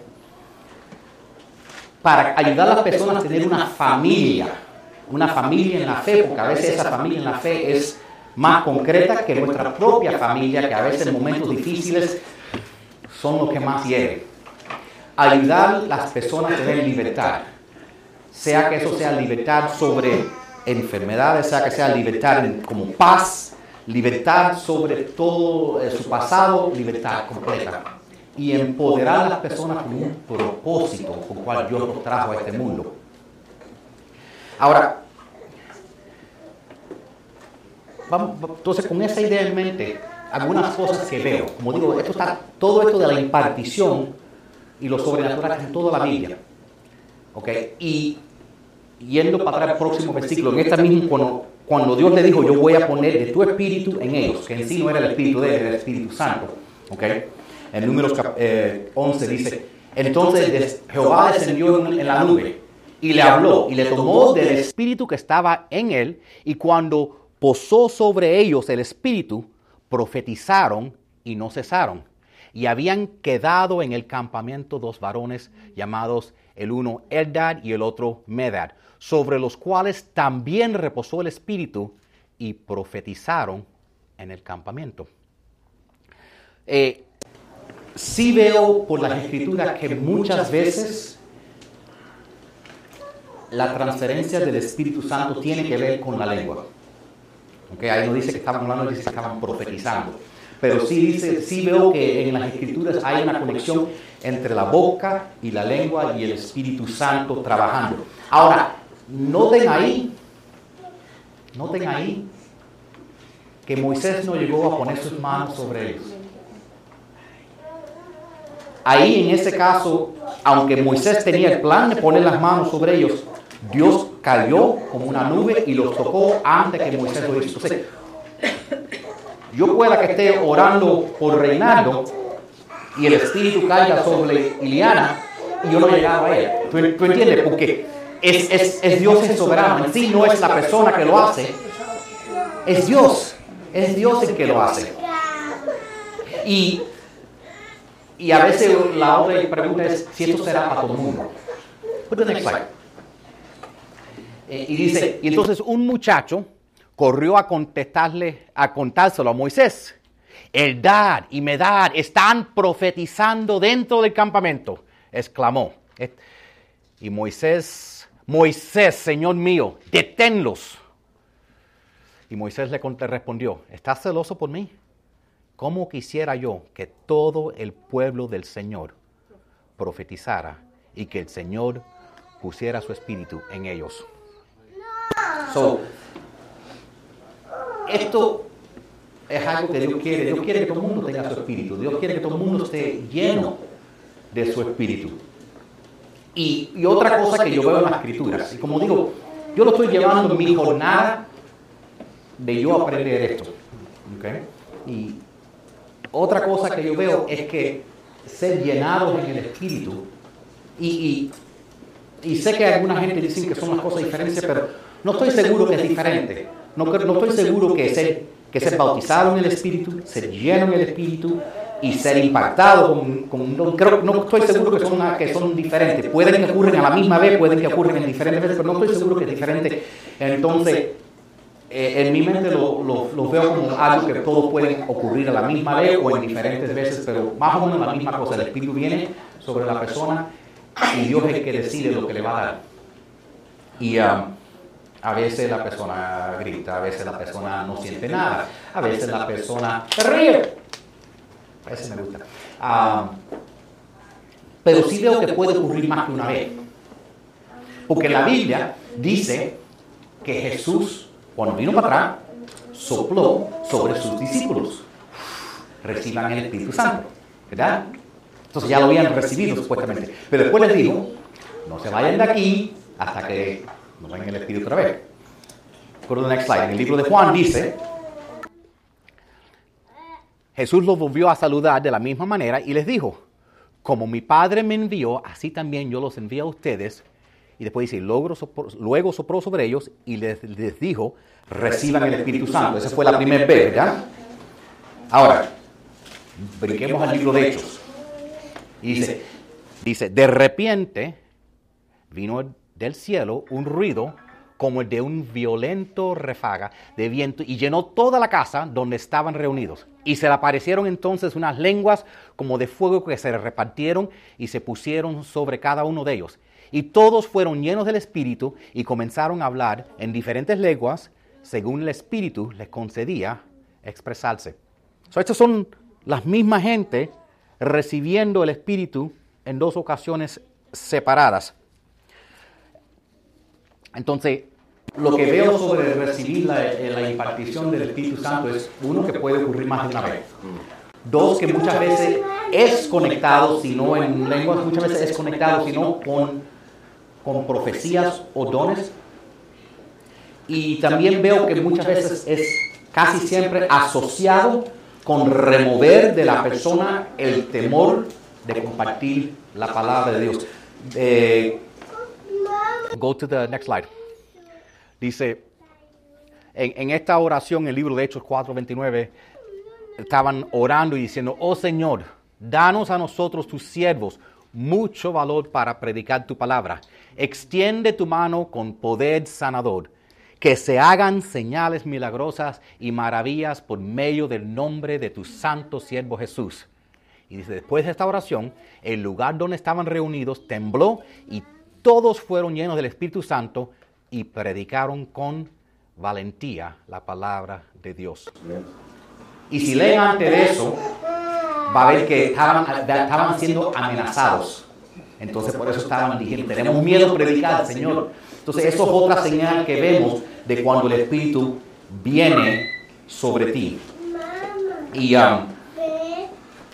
Para ayudar a las personas a tener una familia, una familia en la fe, porque a veces esa familia en la fe es más concreta que nuestra propia familia, que a veces en momentos difíciles son los que más hieren. Ayudar a las personas a tener libertad, sea que eso sea libertad sobre enfermedades, sea que sea libertad como paz, libertad sobre todo eh, su pasado, libertad completa y empoderar a las personas con un propósito con el cual Dios los trajo a este mundo. Ahora, entonces con esa idea en mente, algunas cosas que veo, como digo, esto está, todo esto de la impartición y lo sobrenatural en toda la Biblia. ¿Ok? Y yendo para atrás al próximo versículo, en esta misma, cuando, cuando Dios le dijo, yo voy a poner de tu espíritu en ellos, que en sí no era el espíritu de él, era el Espíritu Santo. ¿Ok? en números 11 eh, dice, entonces Jehová descendió en, la nube y le habló y le tomó del espíritu que estaba en él y cuando posó sobre ellos el espíritu, profetizaron y no cesaron. Y habían quedado en el campamento dos varones llamados el uno Eldad y el otro Medad, sobre los cuales también reposó el espíritu y profetizaron en el campamento. Eh, sí veo por las escrituras que muchas veces la transferencia del Espíritu Santo tiene que ver con la lengua. Okay, ahí no dice que estaban hablando, dice que estaban profetizando. Pero sí, dice, sí veo que en las escrituras hay una conexión entre la boca y la lengua y el Espíritu Santo trabajando. Ahora, noten ahí, noten ahí que Moisés no llegó a poner sus manos sobre ellos. Ahí en ese caso, aunque Moisés tenía el plan de poner las manos sobre ellos, Dios cayó como una nube y los tocó antes que Moisés lo hizo. Entonces, yo pueda que esté orando por Reinaldo y el Espíritu caiga sobre Iliana y yo no llegaba a él. ¿Tú, entiendes? Porque es, es, es Dios el soberano. En sí no es la persona que lo hace. Es Dios. Es Dios el que lo hace. Y y a veces la otra pregunta es si esto será para todo el mundo. Eh, y dice, y entonces un muchacho corrió a contestarle, a contárselo a Moisés. Eldad y Medad están profetizando dentro del campamento, exclamó. Y Moisés, Moisés, Señor mío, deténlos. Y Moisés le respondió, ¿estás celoso por mí? ¿Cómo quisiera yo que todo el pueblo del Señor profetizara y que el Señor pusiera su espíritu en ellos? Esto es algo que Dios quiere. Dios quiere que todo el mundo tenga su espíritu. Dios quiere que todo el mundo esté lleno de su espíritu. Y, otra cosa que yo veo en las escrituras, y como digo, yo lo estoy llevando en mi jornada de yo aprender esto. Y otra cosa que yo veo es que ser llenados en el espíritu, y, y, sé que alguna gente dice que son las cosas diferentes, pero no estoy seguro que es diferente. No, no estoy seguro que ser, que ser bautizado en el espíritu, ser lleno en el espíritu, y ser impactado con, no, creo, no estoy seguro que son, que son diferentes. Pueden que ocurren a la misma vez, pueden que ocurren en diferentes veces, pero no estoy seguro que es diferente. Entonces, eh, en mi mente lo, lo, veo como algo que todos pueden ocurrir a la misma vez o en diferentes veces, pero más o menos la misma cosa. El Espíritu viene sobre la persona y Dios es el que decide lo que le va a dar. Y um, a veces la persona grita, a veces la persona no siente nada, a veces la persona ríe ese me gusta. Ah, pero sí veo que puede ocurrir más que una vez. Porque la Biblia dice que Jesús, cuando vino para atrás, sopló sobre sus discípulos. Reciban el Espíritu Santo. ¿Verdad? Entonces ya lo habían recibido supuestamente. Pero después les dijo, no se vayan de aquí hasta que no venga el Espíritu otra vez. Go to the next slide. En el libro de Juan dice Jesús los volvió a saludar de la misma manera y les dijo, como mi Padre me envió, así también yo los envío a ustedes. Y después dice, luego sopló, luego sopró sobre ellos y les, dijo, reciban el Espíritu Santo. Esa fue la primera vez, ¿verdad? Ahora, brinquemos al libro de Hechos. Y dice, dice, de repente vino del cielo un ruido como el de un violento refaga de viento y llenó toda la casa donde estaban reunidos. Y se le aparecieron entonces unas lenguas como de fuego que se repartieron y se pusieron sobre cada uno de ellos. Y todos fueron llenos del Espíritu y comenzaron a hablar en diferentes lenguas según el Espíritu les concedía expresarse. So, estas son las mismas gente recibiendo el Espíritu en dos ocasiones separadas. Entonces, lo que veo sobre recibir la, impartición del Espíritu Santo es, uno, que puede ocurrir más de una vez. Dos, que muchas veces es conectado, si no en lenguas, muchas veces es conectado, si no con, con profecías o dones. Y también veo que muchas veces es casi siempre asociado con remover de la persona el temor de compartir la palabra de Dios. Eh, go to the next slide. Dice, en, esta oración, en el libro de Hechos 4:29, estaban orando y diciendo, oh Señor, danos a nosotros tus siervos mucho valor para predicar tu palabra. Extiende tu mano con poder sanador. Que se hagan señales milagrosas y maravillas por medio del nombre de tu santo siervo Jesús. Y dice, después de esta oración, el lugar donde estaban reunidos tembló y todos fueron llenos del Espíritu Santo y predicaron con valentía la palabra de Dios. Y si leen antes de eso, va a ver que estaban, estaban siendo amenazados. Entonces por eso estaban diciendo, tenemos miedo a predicar al Señor. Entonces eso es otra señal que vemos de cuando el Espíritu viene sobre ti. Y, um,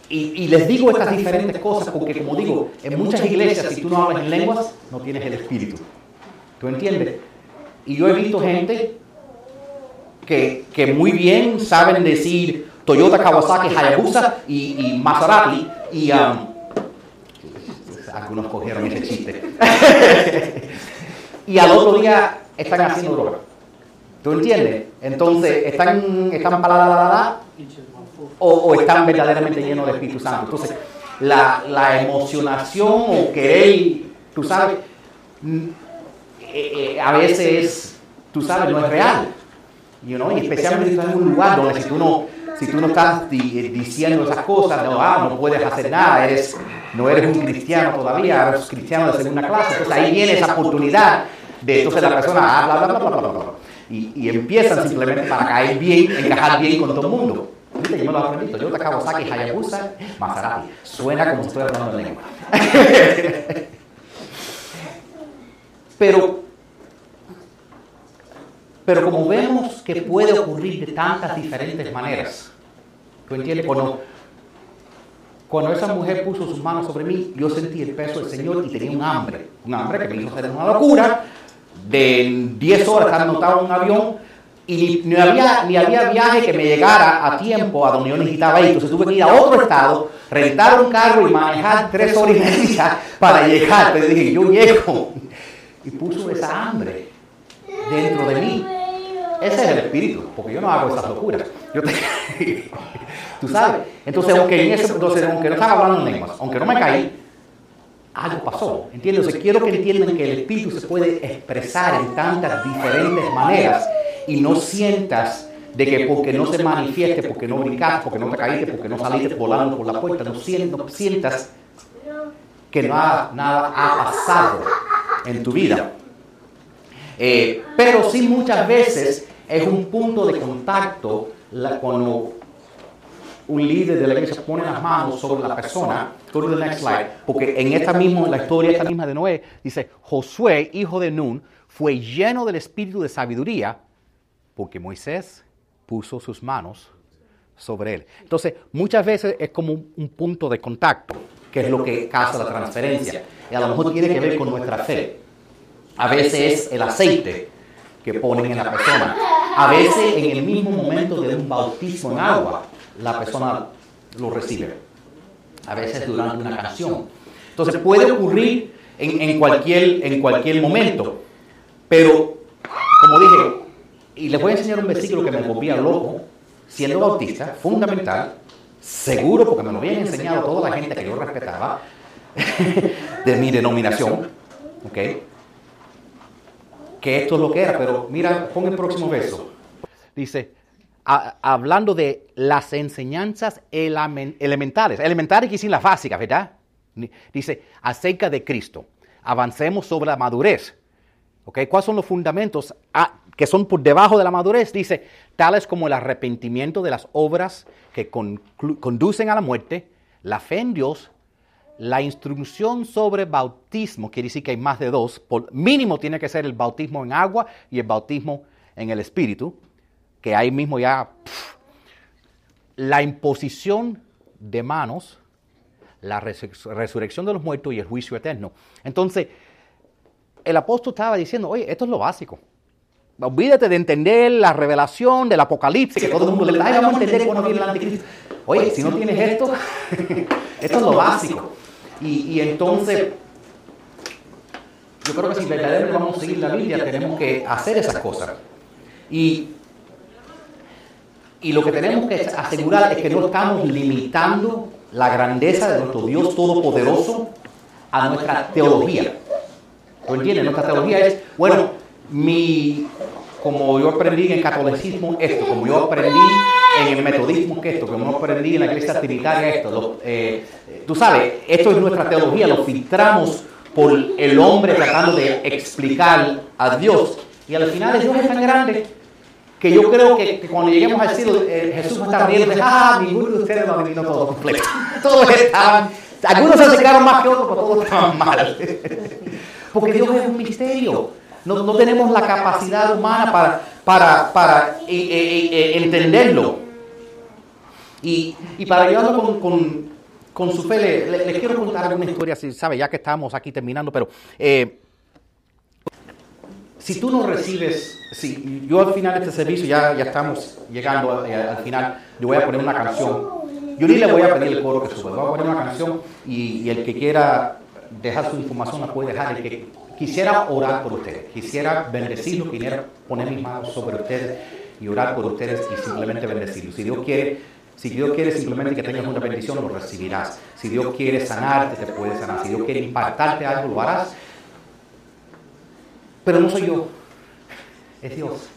y, y, les digo estas diferentes cosas porque como digo, en muchas iglesias si tú no hablas en lenguas, no tienes el Espíritu. ¿Tú entiendes? Y yo he visto gente que, que muy bien saben decir Toyota, Kawasaki, Hayabusa y, y Maserati. Y um, algunos cogieron ese chiste. y al otro día están haciendo droga. ¿Tú entiendes? Entonces, están, están para la, la, la, o, o, están verdaderamente llenos del Espíritu Santo. Entonces, la, la emocionación o querer, tú sabes, eh, eh, a veces, tú sabes, no es real. You know? Y especialmente si estás en un lugar donde si tú no, si tú no estás diciendo esas cosas, no, ah, no puedes hacer nada, eres, no eres un cristiano todavía, eres cristiano de segunda clase. Entonces ahí viene esa oportunidad de entonces la persona, ah, bla, bla, bla, bla, bla, bla. y, y empiezan simplemente para caer bien, encajar bien con todo el mundo. Mira, yo me lo aprendí. Toyota Kawasaki Hayabusa Maserati. Suena como si estoy hablando en lengua. [laughs] pero, pero como vemos que puede ocurrir de tantas diferentes maneras, ¿tú entiendes? Cuando, cuando esa mujer puso sus manos sobre mí, yo sentí el peso del Señor y tenía un hambre. Un hambre que me hizo hacer una locura de 10 horas estar montado en un avión y ni, había, ni había viaje que me llegara a tiempo a donde yo necesitaba ir. Entonces tuve que ir a otro estado, rentar un carro y manejar tres horas y media para llegar. Entonces dije, yo llego. Y puso esa hambre dentro de mí. Ese es el espíritu, porque yo no hago esas locuras. Yo [laughs] Tú sabes. Entonces, aunque, en ese, entonces, aunque no estaba hablando en lenguas, aunque no me caí, algo pasó. ¿Entiendes? Quiero que entiendan que el espíritu se puede expresar en tantas diferentes maneras y no sientas de que porque no se manifieste, porque no brincaste, porque no te caíste, porque no saliste volando por la puerta, no sientas que nada, nada ha pasado en tu vida. Eh, pero sí muchas veces es un punto de contacto cuando un líder de la iglesia pone las manos sobre la persona. Go to the next slide. Porque en esta misma, la historia esta misma de Noé, dice, Josué, hijo de Nun, fue lleno del espíritu de sabiduría porque Moisés puso sus manos sobre él. Entonces, muchas veces es como un, punto de contacto, que es lo que causa la transferencia. Y a lo mejor tiene que ver con nuestra fe. A veces es el aceite que ponen en la persona. A veces en el mismo momento de un bautismo en agua, la persona lo recibe. A veces durante una canción. Entonces puede ocurrir en, en, cualquier, en cualquier momento. Pero, como dije, y les voy a enseñar un versículo que me volvía loco, siendo bautista, fundamental, seguro, porque me lo habían enseñado toda la gente que yo respetaba, [laughs] de mi denominación, ¿ok? Que esto es lo que era, pero mira, pon el próximo verso. Dice, hablando de las enseñanzas elementales, elementales que sin las básicas, ¿verdad? Dice, acerca de Cristo, avancemos sobre la madurez. ¿Ok? ¿Cuáles son los fundamentos? Ah, que son por debajo de la madurez, dice, tales como el arrepentimiento de las obras que conducen a la muerte, la fe en Dios, la instrucción sobre bautismo, quiere decir que hay más de dos, por mínimo tiene que ser el bautismo en agua y el bautismo en el Espíritu, que ahí mismo ya, la imposición de manos, la resurrección de los muertos y el juicio eterno. Entonces, el apóstol estaba diciendo, oye, esto es lo básico. Olvídate de entender la revelación del Apocalipsis, que todo el mundo le da, vamos a entender cuándo viene el anticristo. Oye, si no tienes esto, esto [laughs] es lo básico. Y, entonces, yo creo que si verdaderamente vamos a seguir la Biblia, tenemos que hacer esas cosas. Y, y lo que tenemos que asegurar es que no estamos limitando la grandeza de nuestro Dios Todopoderoso a nuestra teología. ¿Lo entiendes? Nuestra teología es, bueno, mi, como yo aprendí en catolicismo esto, como yo aprendí en el metodismo esto, como yo aprendí en la iglesia trinitaria esto, eh, tú sabes, esto es nuestra teología, lo filtramos por el hombre tratando de explicar a Dios. Y al final Dios es tan grande que yo creo que, cuando lleguemos al cielo, eh, Jesús va a estar riendo de, ah, ninguno de ustedes lo ha venido todo completo. [laughs] todos estaban, algunos se acercaron más que otros, pero todos estaban mal. [laughs] Porque Dios es un misterio. No, no tenemos la capacidad humana para, para, para eh, eh, eh, entenderlo. Y, y, para ayudarlo con, con, con su fe, les le, quiero contar una historia, si sabe, ya que estamos aquí terminando, pero si tú no recibes, si yo al final de este servicio, ya, ya estamos llegando al final, yo voy a poner una canción. Yo ni le voy a pedir el coro que suba, voy a poner una canción y, y el que quiera dejar su información la puede dejar. El que Quisiera orar por ustedes, quisiera bendecirlos, quisiera poner mis manos sobre ustedes y orar por ustedes y simplemente bendecirlos. Si Dios quiere, si Dios quiere simplemente que tengas una bendición, lo recibirás. Si Dios quiere sanarte, te puede sanar. Si Dios quiere impactarte algo, lo harás. Pero no soy yo, es Dios.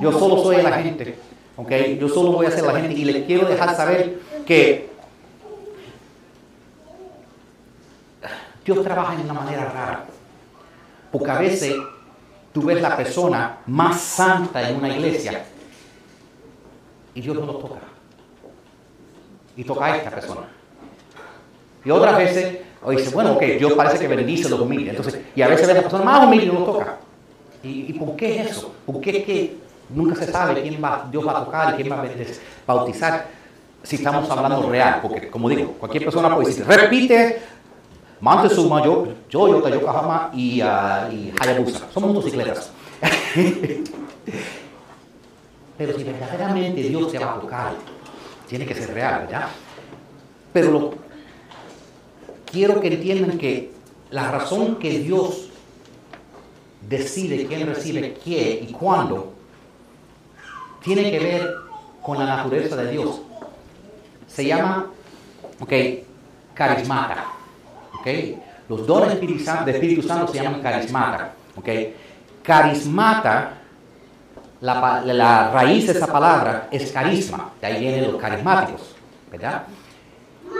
Yo solo soy la gente. ¿okay? Yo solo voy a ser la gente y les quiero dejar saber que Dios trabaja de una manera rara. Porque a veces tú ves la persona más santa en una iglesia y Dios no lo toca. Y toca a esta persona. Y otras veces, o dice, bueno, ok, Dios parece que bendice los humildes. Entonces, y a veces ves a la persona más humilde y no lo toca. ¿Y, por qué es eso? ¿Por qué es que nunca se sabe quién va, Dios va a tocar y quién va a bautizar si estamos hablando real? Porque, como digo, cualquier persona puede decir, repite Montezuma, yo, yo, Yota, Yokohama y, uh, y Hayabusa. Son motocicletas. [laughs] Pero si verdaderamente Dios te va a tocar, tiene que ser real, ¿verdad? Pero lo, quiero que entiendan que la razón que Dios decide quién recibe qué y cuándo tiene que ver con la naturaleza de Dios. Se llama, ok, carismata. Okay. Los dones de Espíritu Santo se llaman carismata. Okay. Carismata, la, raíz de esa palabra es carisma, de ahí vienen los carismáticos, ¿verdad?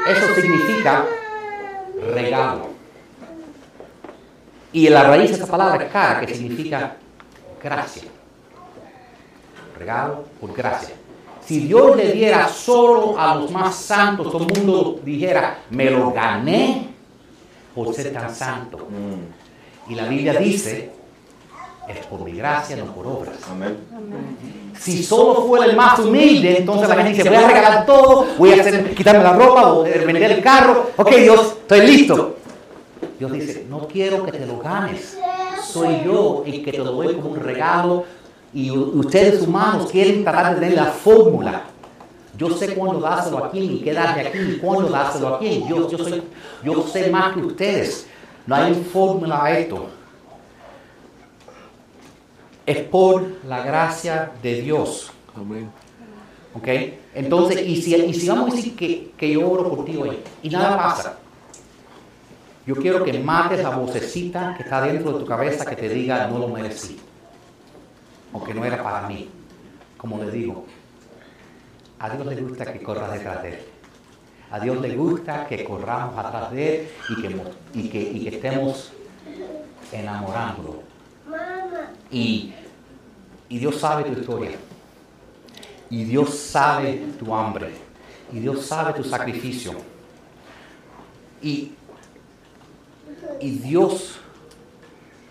Eso significa regalo. Y la raíz de esa palabra cara, que significa gracia. Regalo por gracia. Si Dios le diera solo a los más santos, todo el mundo dijera, me lo gané por ser tan santo. Y la Biblia dice, es por mi gracia, no por obras. Si solo fuera el más humilde, entonces la gente dice, voy a regalar todo, voy a hacer, quitarme la ropa, o vender el carro. Ok, Dios, estoy listo. Dios dice, no quiero que te lo ganes. Soy yo el que te lo doy como un regalo. Y ustedes humanos quieren tratar de tener la fórmula yo sé cuándo dárselo a quién y qué darle a quién y cuándo dárselo a quién. Yo, yo, soy, yo sé más que ustedes. No hay fórmula a esto. Es por la gracia de Dios. Amén. ¿Ok? Entonces, y si, y si vamos a decir que, que yo oro por ti hoy y nada pasa, yo quiero que mates la vocecita que está dentro de tu cabeza que te diga no lo merecí. O que no era para mí. Como le digo, a Dios le gusta que corras detrás de Él. A Dios le gusta que corramos atrás de Él y que, estemos enamorándolo. Y, y Dios sabe tu historia. Y Dios sabe tu hambre. Y Dios sabe tu sacrificio. Y, Dios,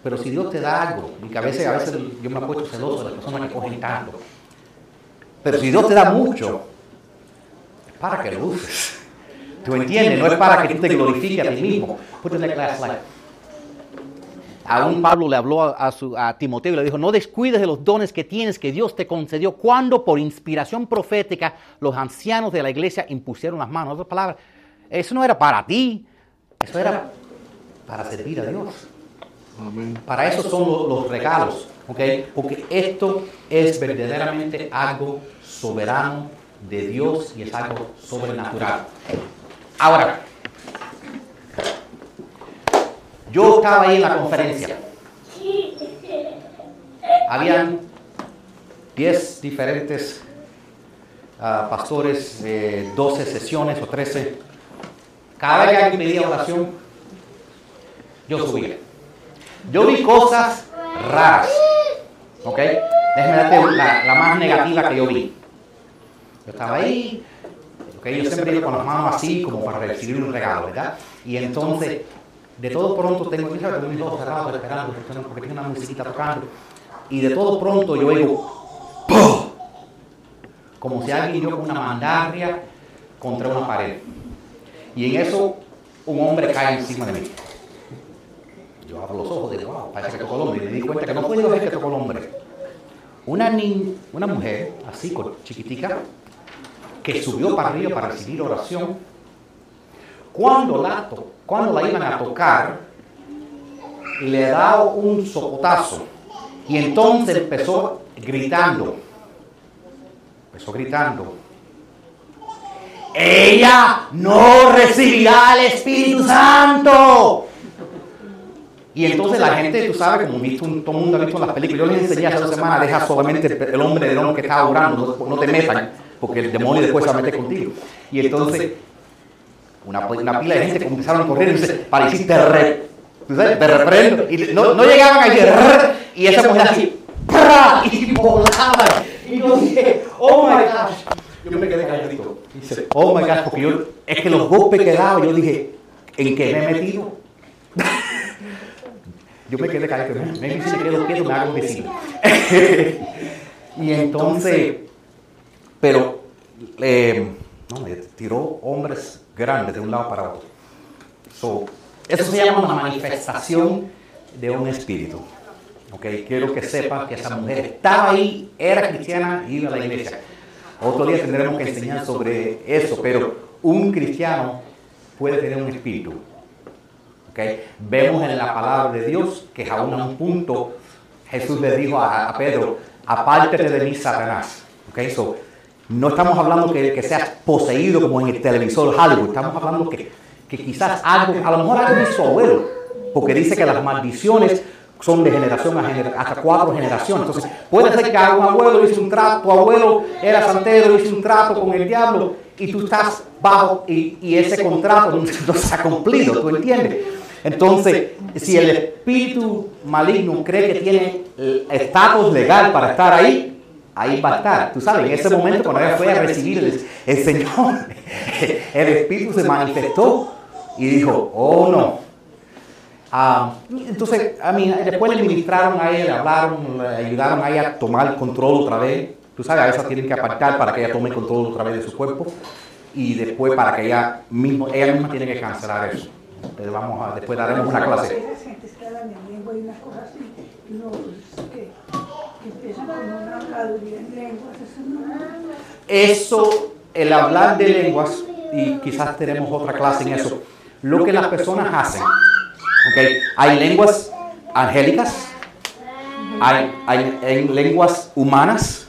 pero si Dios te da algo, a veces, a veces yo me apuesto celoso de las personas que cogen tanto. Pero si Dios te da mucho, es para que lo uses. ¿Tú entiendes? No es para que tú te glorifiques a ti mismo. Put in the class slide. Aún Pablo le habló a, su, a, Timoteo y le dijo, no descuides de los dones que tienes que Dios te concedió cuando por inspiración profética los ancianos de la iglesia impusieron las manos. En otras palabras, eso no era para ti, eso era para servir a Dios. Para eso son los, los regalos, ¿ok? Porque esto es verdaderamente algo soberano de Dios y es algo sobrenatural. Ahora, yo estaba ahí en la conferencia. Habían 10 diferentes uh, pastores, eh, 12 sesiones o 13. Cada vez que alguien pedía oración, yo subía. Yo vi cosas raras. ¿Ok? Déjeme darte la más negativa que yo vi. Yo estaba ahí, okay, yo siempre iba con las manos así como para recibir un regalo, ¿verdad? Y entonces, de todo pronto tengo, ¿sabes? mis ojos cerrados esperando porque una musiquita tocando. Y de todo pronto yo oigo, ¡Pum! como si alguien dio una mandarria contra una pared. Y en eso un hombre cae encima de mí. Yo abro los ojos y digo, wow, parece que tocó el hombre. Y me di cuenta que no fue Dios que tocó el hombre. Una, una mujer, así, chiquitica, que subió para arriba para recibir oración, cuando la, cuando la iban a tocar, le da un sopotazo y entonces empezó gritando, empezó gritando, ella no recibirá el Espíritu Santo. Y entonces la gente, tú sabes, como visto, todo el mundo ha visto en las películas, yo les enseñé hace dos semanas, deja solamente el hombre del hombre que está orando, no te metan porque el demonio después se meter contigo. Y entonces, una, una pila de gente comenzaron a correr y dice, para decir, te, re, te reprendo. Y no, no llegaban a decir, Y esa mujer así, y volaba. Y yo dije, oh my gosh. Yo me quedé calladito. Dice, oh my gosh, porque yo, es que los golpes que daba, yo dije, ¿en qué me he metido? yo me quedé calladito. Me si me quedo quieto, me hago un vecino. [laughs] [laughs] y entonces, pero, eh, no, me tiró hombres grandes de un lado para otro. So, eso se llama una manifestación de un espíritu. Okay, quiero que sepa que esa mujer estaba ahí, era cristiana y iba a la iglesia. Otro día tendremos que enseñar sobre eso, pero un cristiano puede tener un espíritu. Okay. Vemos en la palabra de Dios que aún a un punto Jesús le dijo a, Pedro, apártate de mí, Satanás. Okay, so, no estamos hablando que, que seas poseído como en el televisor Hollywood, estamos hablando que, que quizás algo, a lo mejor algo de su abuelo, porque dice que las maldiciones son de generación a generación, hasta cuatro generaciones. Entonces, puede ser que un abuelo hizo un trato, tu abuelo era santero, hizo un trato con el diablo y tú estás bajo y, y ese contrato no se ha cumplido, ¿tú entiendes? Entonces, si el espíritu maligno cree que tiene estatus legal para estar ahí, ahí va a estar. Tú sabes, en ese momento cuando ella fue a recibir el, el Señor, [laughs] el espíritu se manifestó y dijo, oh no, Ah, entonces, a mí, después le ministraron a ella, le hablaron, le ayudaron a ella a tomar el control otra vez. Tú sabes, a veces tienen que apartar para que ella tome el control otra vez de su cuerpo y después para que ella, mismo, ella misma tiene que cancelar eso. Entonces vamos a, después daremos una clase. Eso, el hablar de lenguas, y quizás tenemos otra clase en eso, lo que las personas hacen Okay. Hay lenguas angélicas, hay, hay, lenguas humanas,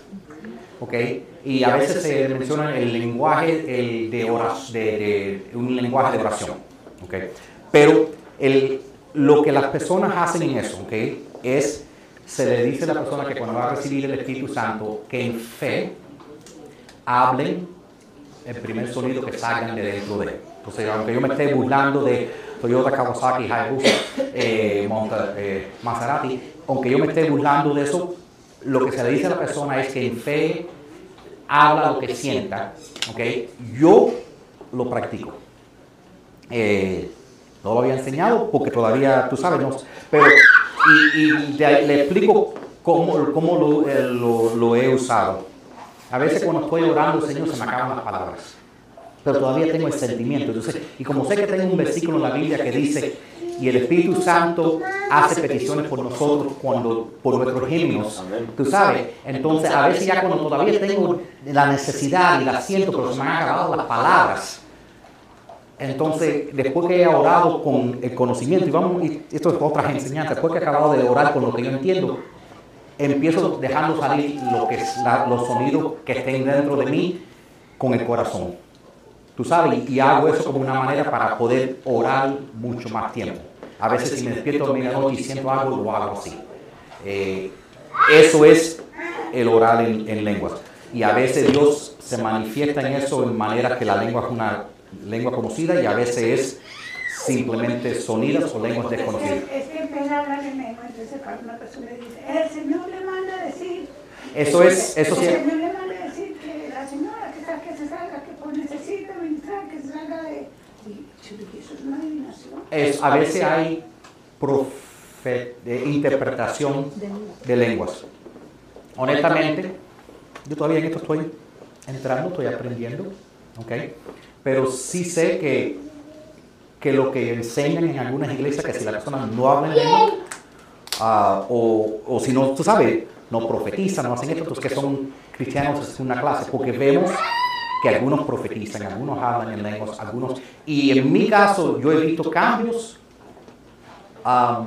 okay. y a veces se menciona el lenguaje el de, oración, de, un lenguaje de oración. Okay. Pero el, lo que las personas hacen en eso okay, es, se le dice a la persona que cuando va a recibir el Espíritu Santo, que en fe hablen el primer sonido que salgan de dentro de él. Entonces, aunque yo me esté burlando de Toyota, Kawasaki, Hayabusa, eh, eh, Maserati, aunque yo me esté burlando de eso, lo que se le dice a la persona es que en fe habla lo que sienta, ¿ok? Yo lo practico. Eh, no lo había enseñado porque todavía, tú sabes, no, pero y, le, explico cómo, cómo lo, lo, lo he usado. A veces cuando estoy orando, Señor, se me acaban las palabras pero todavía tengo el sentimiento. Entonces, y como sé que tengo un versículo en la Biblia que dice, y el Espíritu Santo hace peticiones por nosotros cuando por nuestros gemidos, tú sabes. Entonces, a veces ya cuando todavía tengo la necesidad y la siento, pero se me han acabado las palabras. Entonces, después que he orado con el conocimiento, y vamos, y esto es otra enseñanza, después que he acabado de orar con lo que yo entiendo, empiezo dejando salir lo que es los sonidos que estén dentro de mí con el corazón. Tú sabes, y hago eso como una manera para poder orar mucho más tiempo. A veces si me despierto a medianoche y siento algo, lo hago así. Eh, eso es el orar en, lenguas. Y a veces Dios se manifiesta en eso en manera que la lengua es una lengua conocida y a veces es simplemente sonidos o lenguas desconocidas. Es que empieza a hablar en lengua, entonces para una persona le dice, el Señor le manda a decir. Eso es, eso sí. El Señor le manda a decir que la señora que, está, que se salga, que necesita que salga de... Eso es una adivinación. Es, a veces hay de interpretación de lenguas. Honestamente, yo todavía en esto estoy entrando, estoy aprendiendo, ¿ok? Pero sí sé que, que lo que enseñan en algunas iglesias, que si la persona no habla en lengua, uh, o, o, si no, tú sabes, no profetizan, no hacen esto, entonces que son cristianos es una clase, porque vemos que algunos profetizan, algunos hablan en lenguas, algunos... Y en mi caso yo he visto cambios. a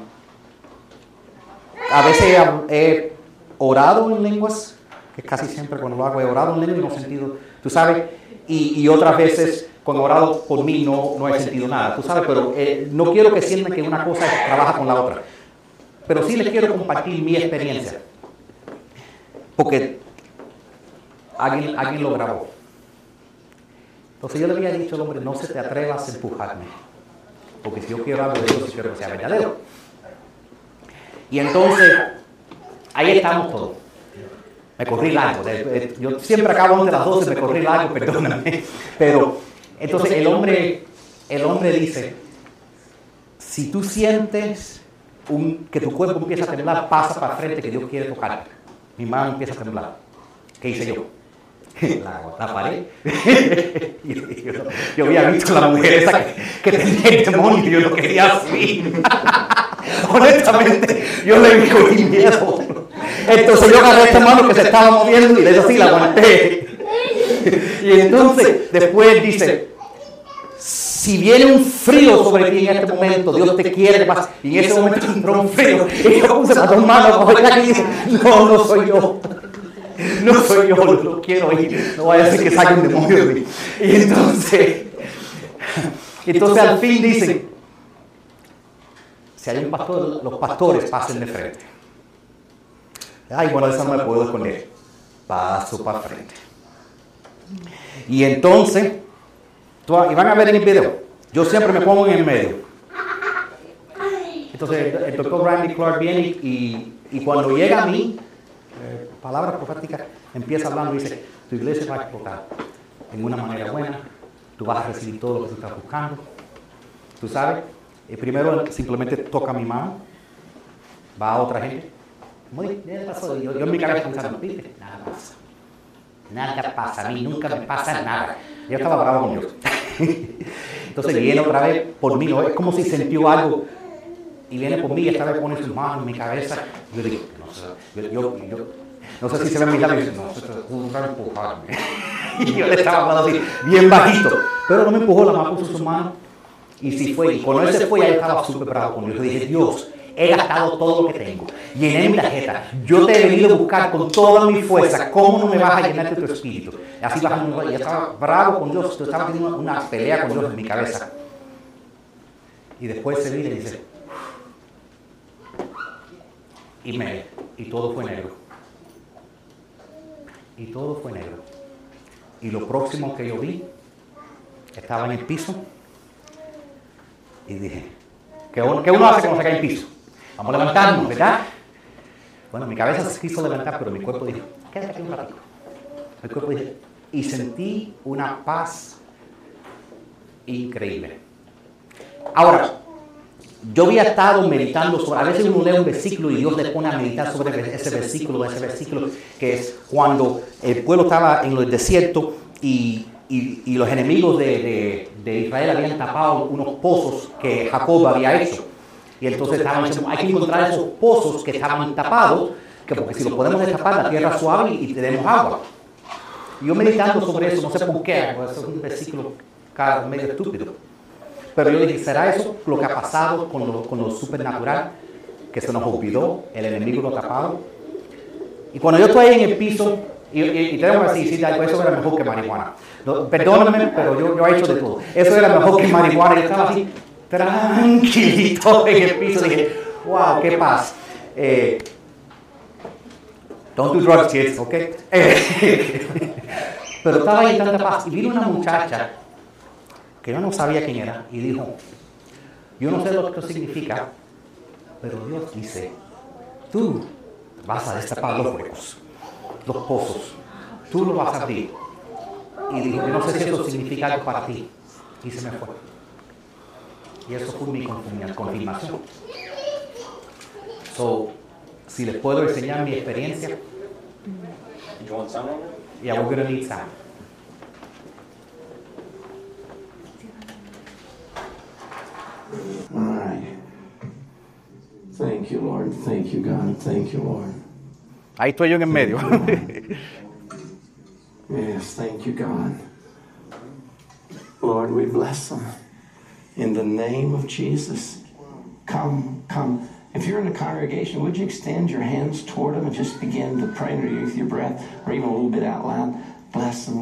veces he, orado en lenguas, que casi siempre cuando lo hago he orado en lenguas no he sentido, tú sabes, y, otras veces cuando he orado por mí no, no he sentido nada, tú sabes, pero eh, no quiero que sientan que una cosa trabaja con la otra. Pero sí les quiero compartir mi experiencia, porque alguien, alguien lo grabó. Entonces yo le había dicho al hombre, no se te atrevas a empujarme, porque si yo quiero algo de Dios, quiero que sea verdadero. Y entonces ahí estamos todos. Me corrí largo. de- de- Yo siempre acabo antes de las 12, me corrí largo, perdóname. Pero [laughs] entonces el hombre, el hombre dice, si tú sientes un- que tu cuerpo empieza a temblar, pasa para frente que Dios quiere tocar. Mi mano empieza a temblar. ¿Qué hice yo? [laughs] La, la paré. [laughs] yo, yo- yo había visto a la mujer esa que, que tenía el demonio y yo lo quería así. Honestamente, yo le cogí miedo. Entonces yo agarré esta mano que se estaba moviendo y le así, la aguanté. [laughs] Y entonces después dice, si viene un frío sobre ti en este momento, Dios te quiere más. Y en ese momento [laughs] entró un frío. Y yo puse las dos manos y dije, no, no soy yo. [laughs] No soy yo, no quiero ir. No vaya a ser que salga un demonio de mí. Y entonces, entonces al fin dicen, si hay un pastor, los pastores pasen de frente. Ay, bueno, de eso no me puedo esconder. Paso para frente. Y entonces, tú- y van a ver en el video, yo siempre me pongo en el medio. Entonces, el, el doctor Randy Clark viene y, y cuando llega a mí, eh, palabras proféticas, empieza hablando y dice, tu iglesia va a explotar en una manera buena, tú vas a recibir todo lo que tú estás buscando. Tú sabes, eh, primero simplemente toca mi mano, va a otra gente. Muy bien, pasó. Yo, yo en mi cabeza pensando, ¿viste? Nada pasa. Nada pasa, a mí nunca me pasa nada. Yo estaba bravo con Dios. [laughs] Entonces viene otra vez por mí, ¿no? es como si sintió algo y viene por mí y esta vez pone sus manos en mi cabeza. Yo digo, no sé, yo, yo- yo- no sé si se ve en mis labios, y dice, no, un gran empujarme. [laughs] [laughs] Y yo le estaba hablando así, bien bajito. Pero no me empujó, la mano puso su mano. Y si fue, y cuando él se fue, ya estaba súper bravo con Dios. Yo dije, Dios, he gastado todo lo que tengo. Llené mi tarjeta. Yo te he venido a buscar con toda mi fuerza. ¿Cómo no me vas a llenar de tu espíritu? Así bajando, y estaba bravo con Dios. Yo estaba teniendo una, pelea con Dios en mi cabeza. Y después se viene y dice, y me, y todo fue negro. Y todo fue negro. Y lo próximo que yo vi, estaba en el piso y dije, ¿qué uno, qué uno hace cuando se cae en el piso? Vamos a levantarnos, ¿verdad? Bueno, mi cabeza se quiso levantar, pero mi cuerpo dijo, quédate aquí un ratito. Mi cuerpo dijo, y sentí una paz increíble. Ahora, yo había estado meditando sobre, a veces uno lee un versículo y Dios le pone a meditar sobre ese versículo, ese versículo que es cuando el pueblo estaba en el desierto y, y- y los enemigos de, de- de Israel habían tapado unos pozos que Jacob había hecho. Y entonces estaban hay que encontrar esos pozos que estaban tapados, que porque si los podemos destapar, la tierra suave y tenemos agua. Yo meditando sobre eso, no sé por qué, es un versículo medio estúpido. Pero yo dije, ¿será eso lo que ha pasado con lo, con lo supernatural? Que se nos olvidó, el enemigo lo ha tapado. Y cuando yo estoy en el piso, y, y, y que decir, sí, eso era mejor que marihuana. No, perdóname, pero yo, yo he hecho de todo. Eso era mejor que marihuana. Yo estaba así, tranquilito [laughs] en el piso. Dije, wow, qué paz. Eh, don't do drugs, kids, ¿ok? Eh, [laughs] pero estaba ahí en tanta paz. Y vino una muchacha que yo no sabía quién era y dijo, yo no sé lo que esto significa, pero Dios dice, tú vas a destapar los huecos, los pozos, tú lo vas a abrir. Y dijo, yo no sé si eso significa algo para ti. Y se me fue. Y eso fue mi confirma- confirmación. So, si les puedo enseñar mi experiencia, You want some yeah, we're gonna need some. All right. Thank you, Lord. Thank you, God. Thank you, Lord. Ahí estoy yo en el medio. [laughs] Yes, thank you, God. Lord, we bless them. In the name of Jesus. Come, come. If you're in the congregation, would you extend your hands toward them and just begin to pray underneath your breath or even a little bit out loud? Bless them, Lord.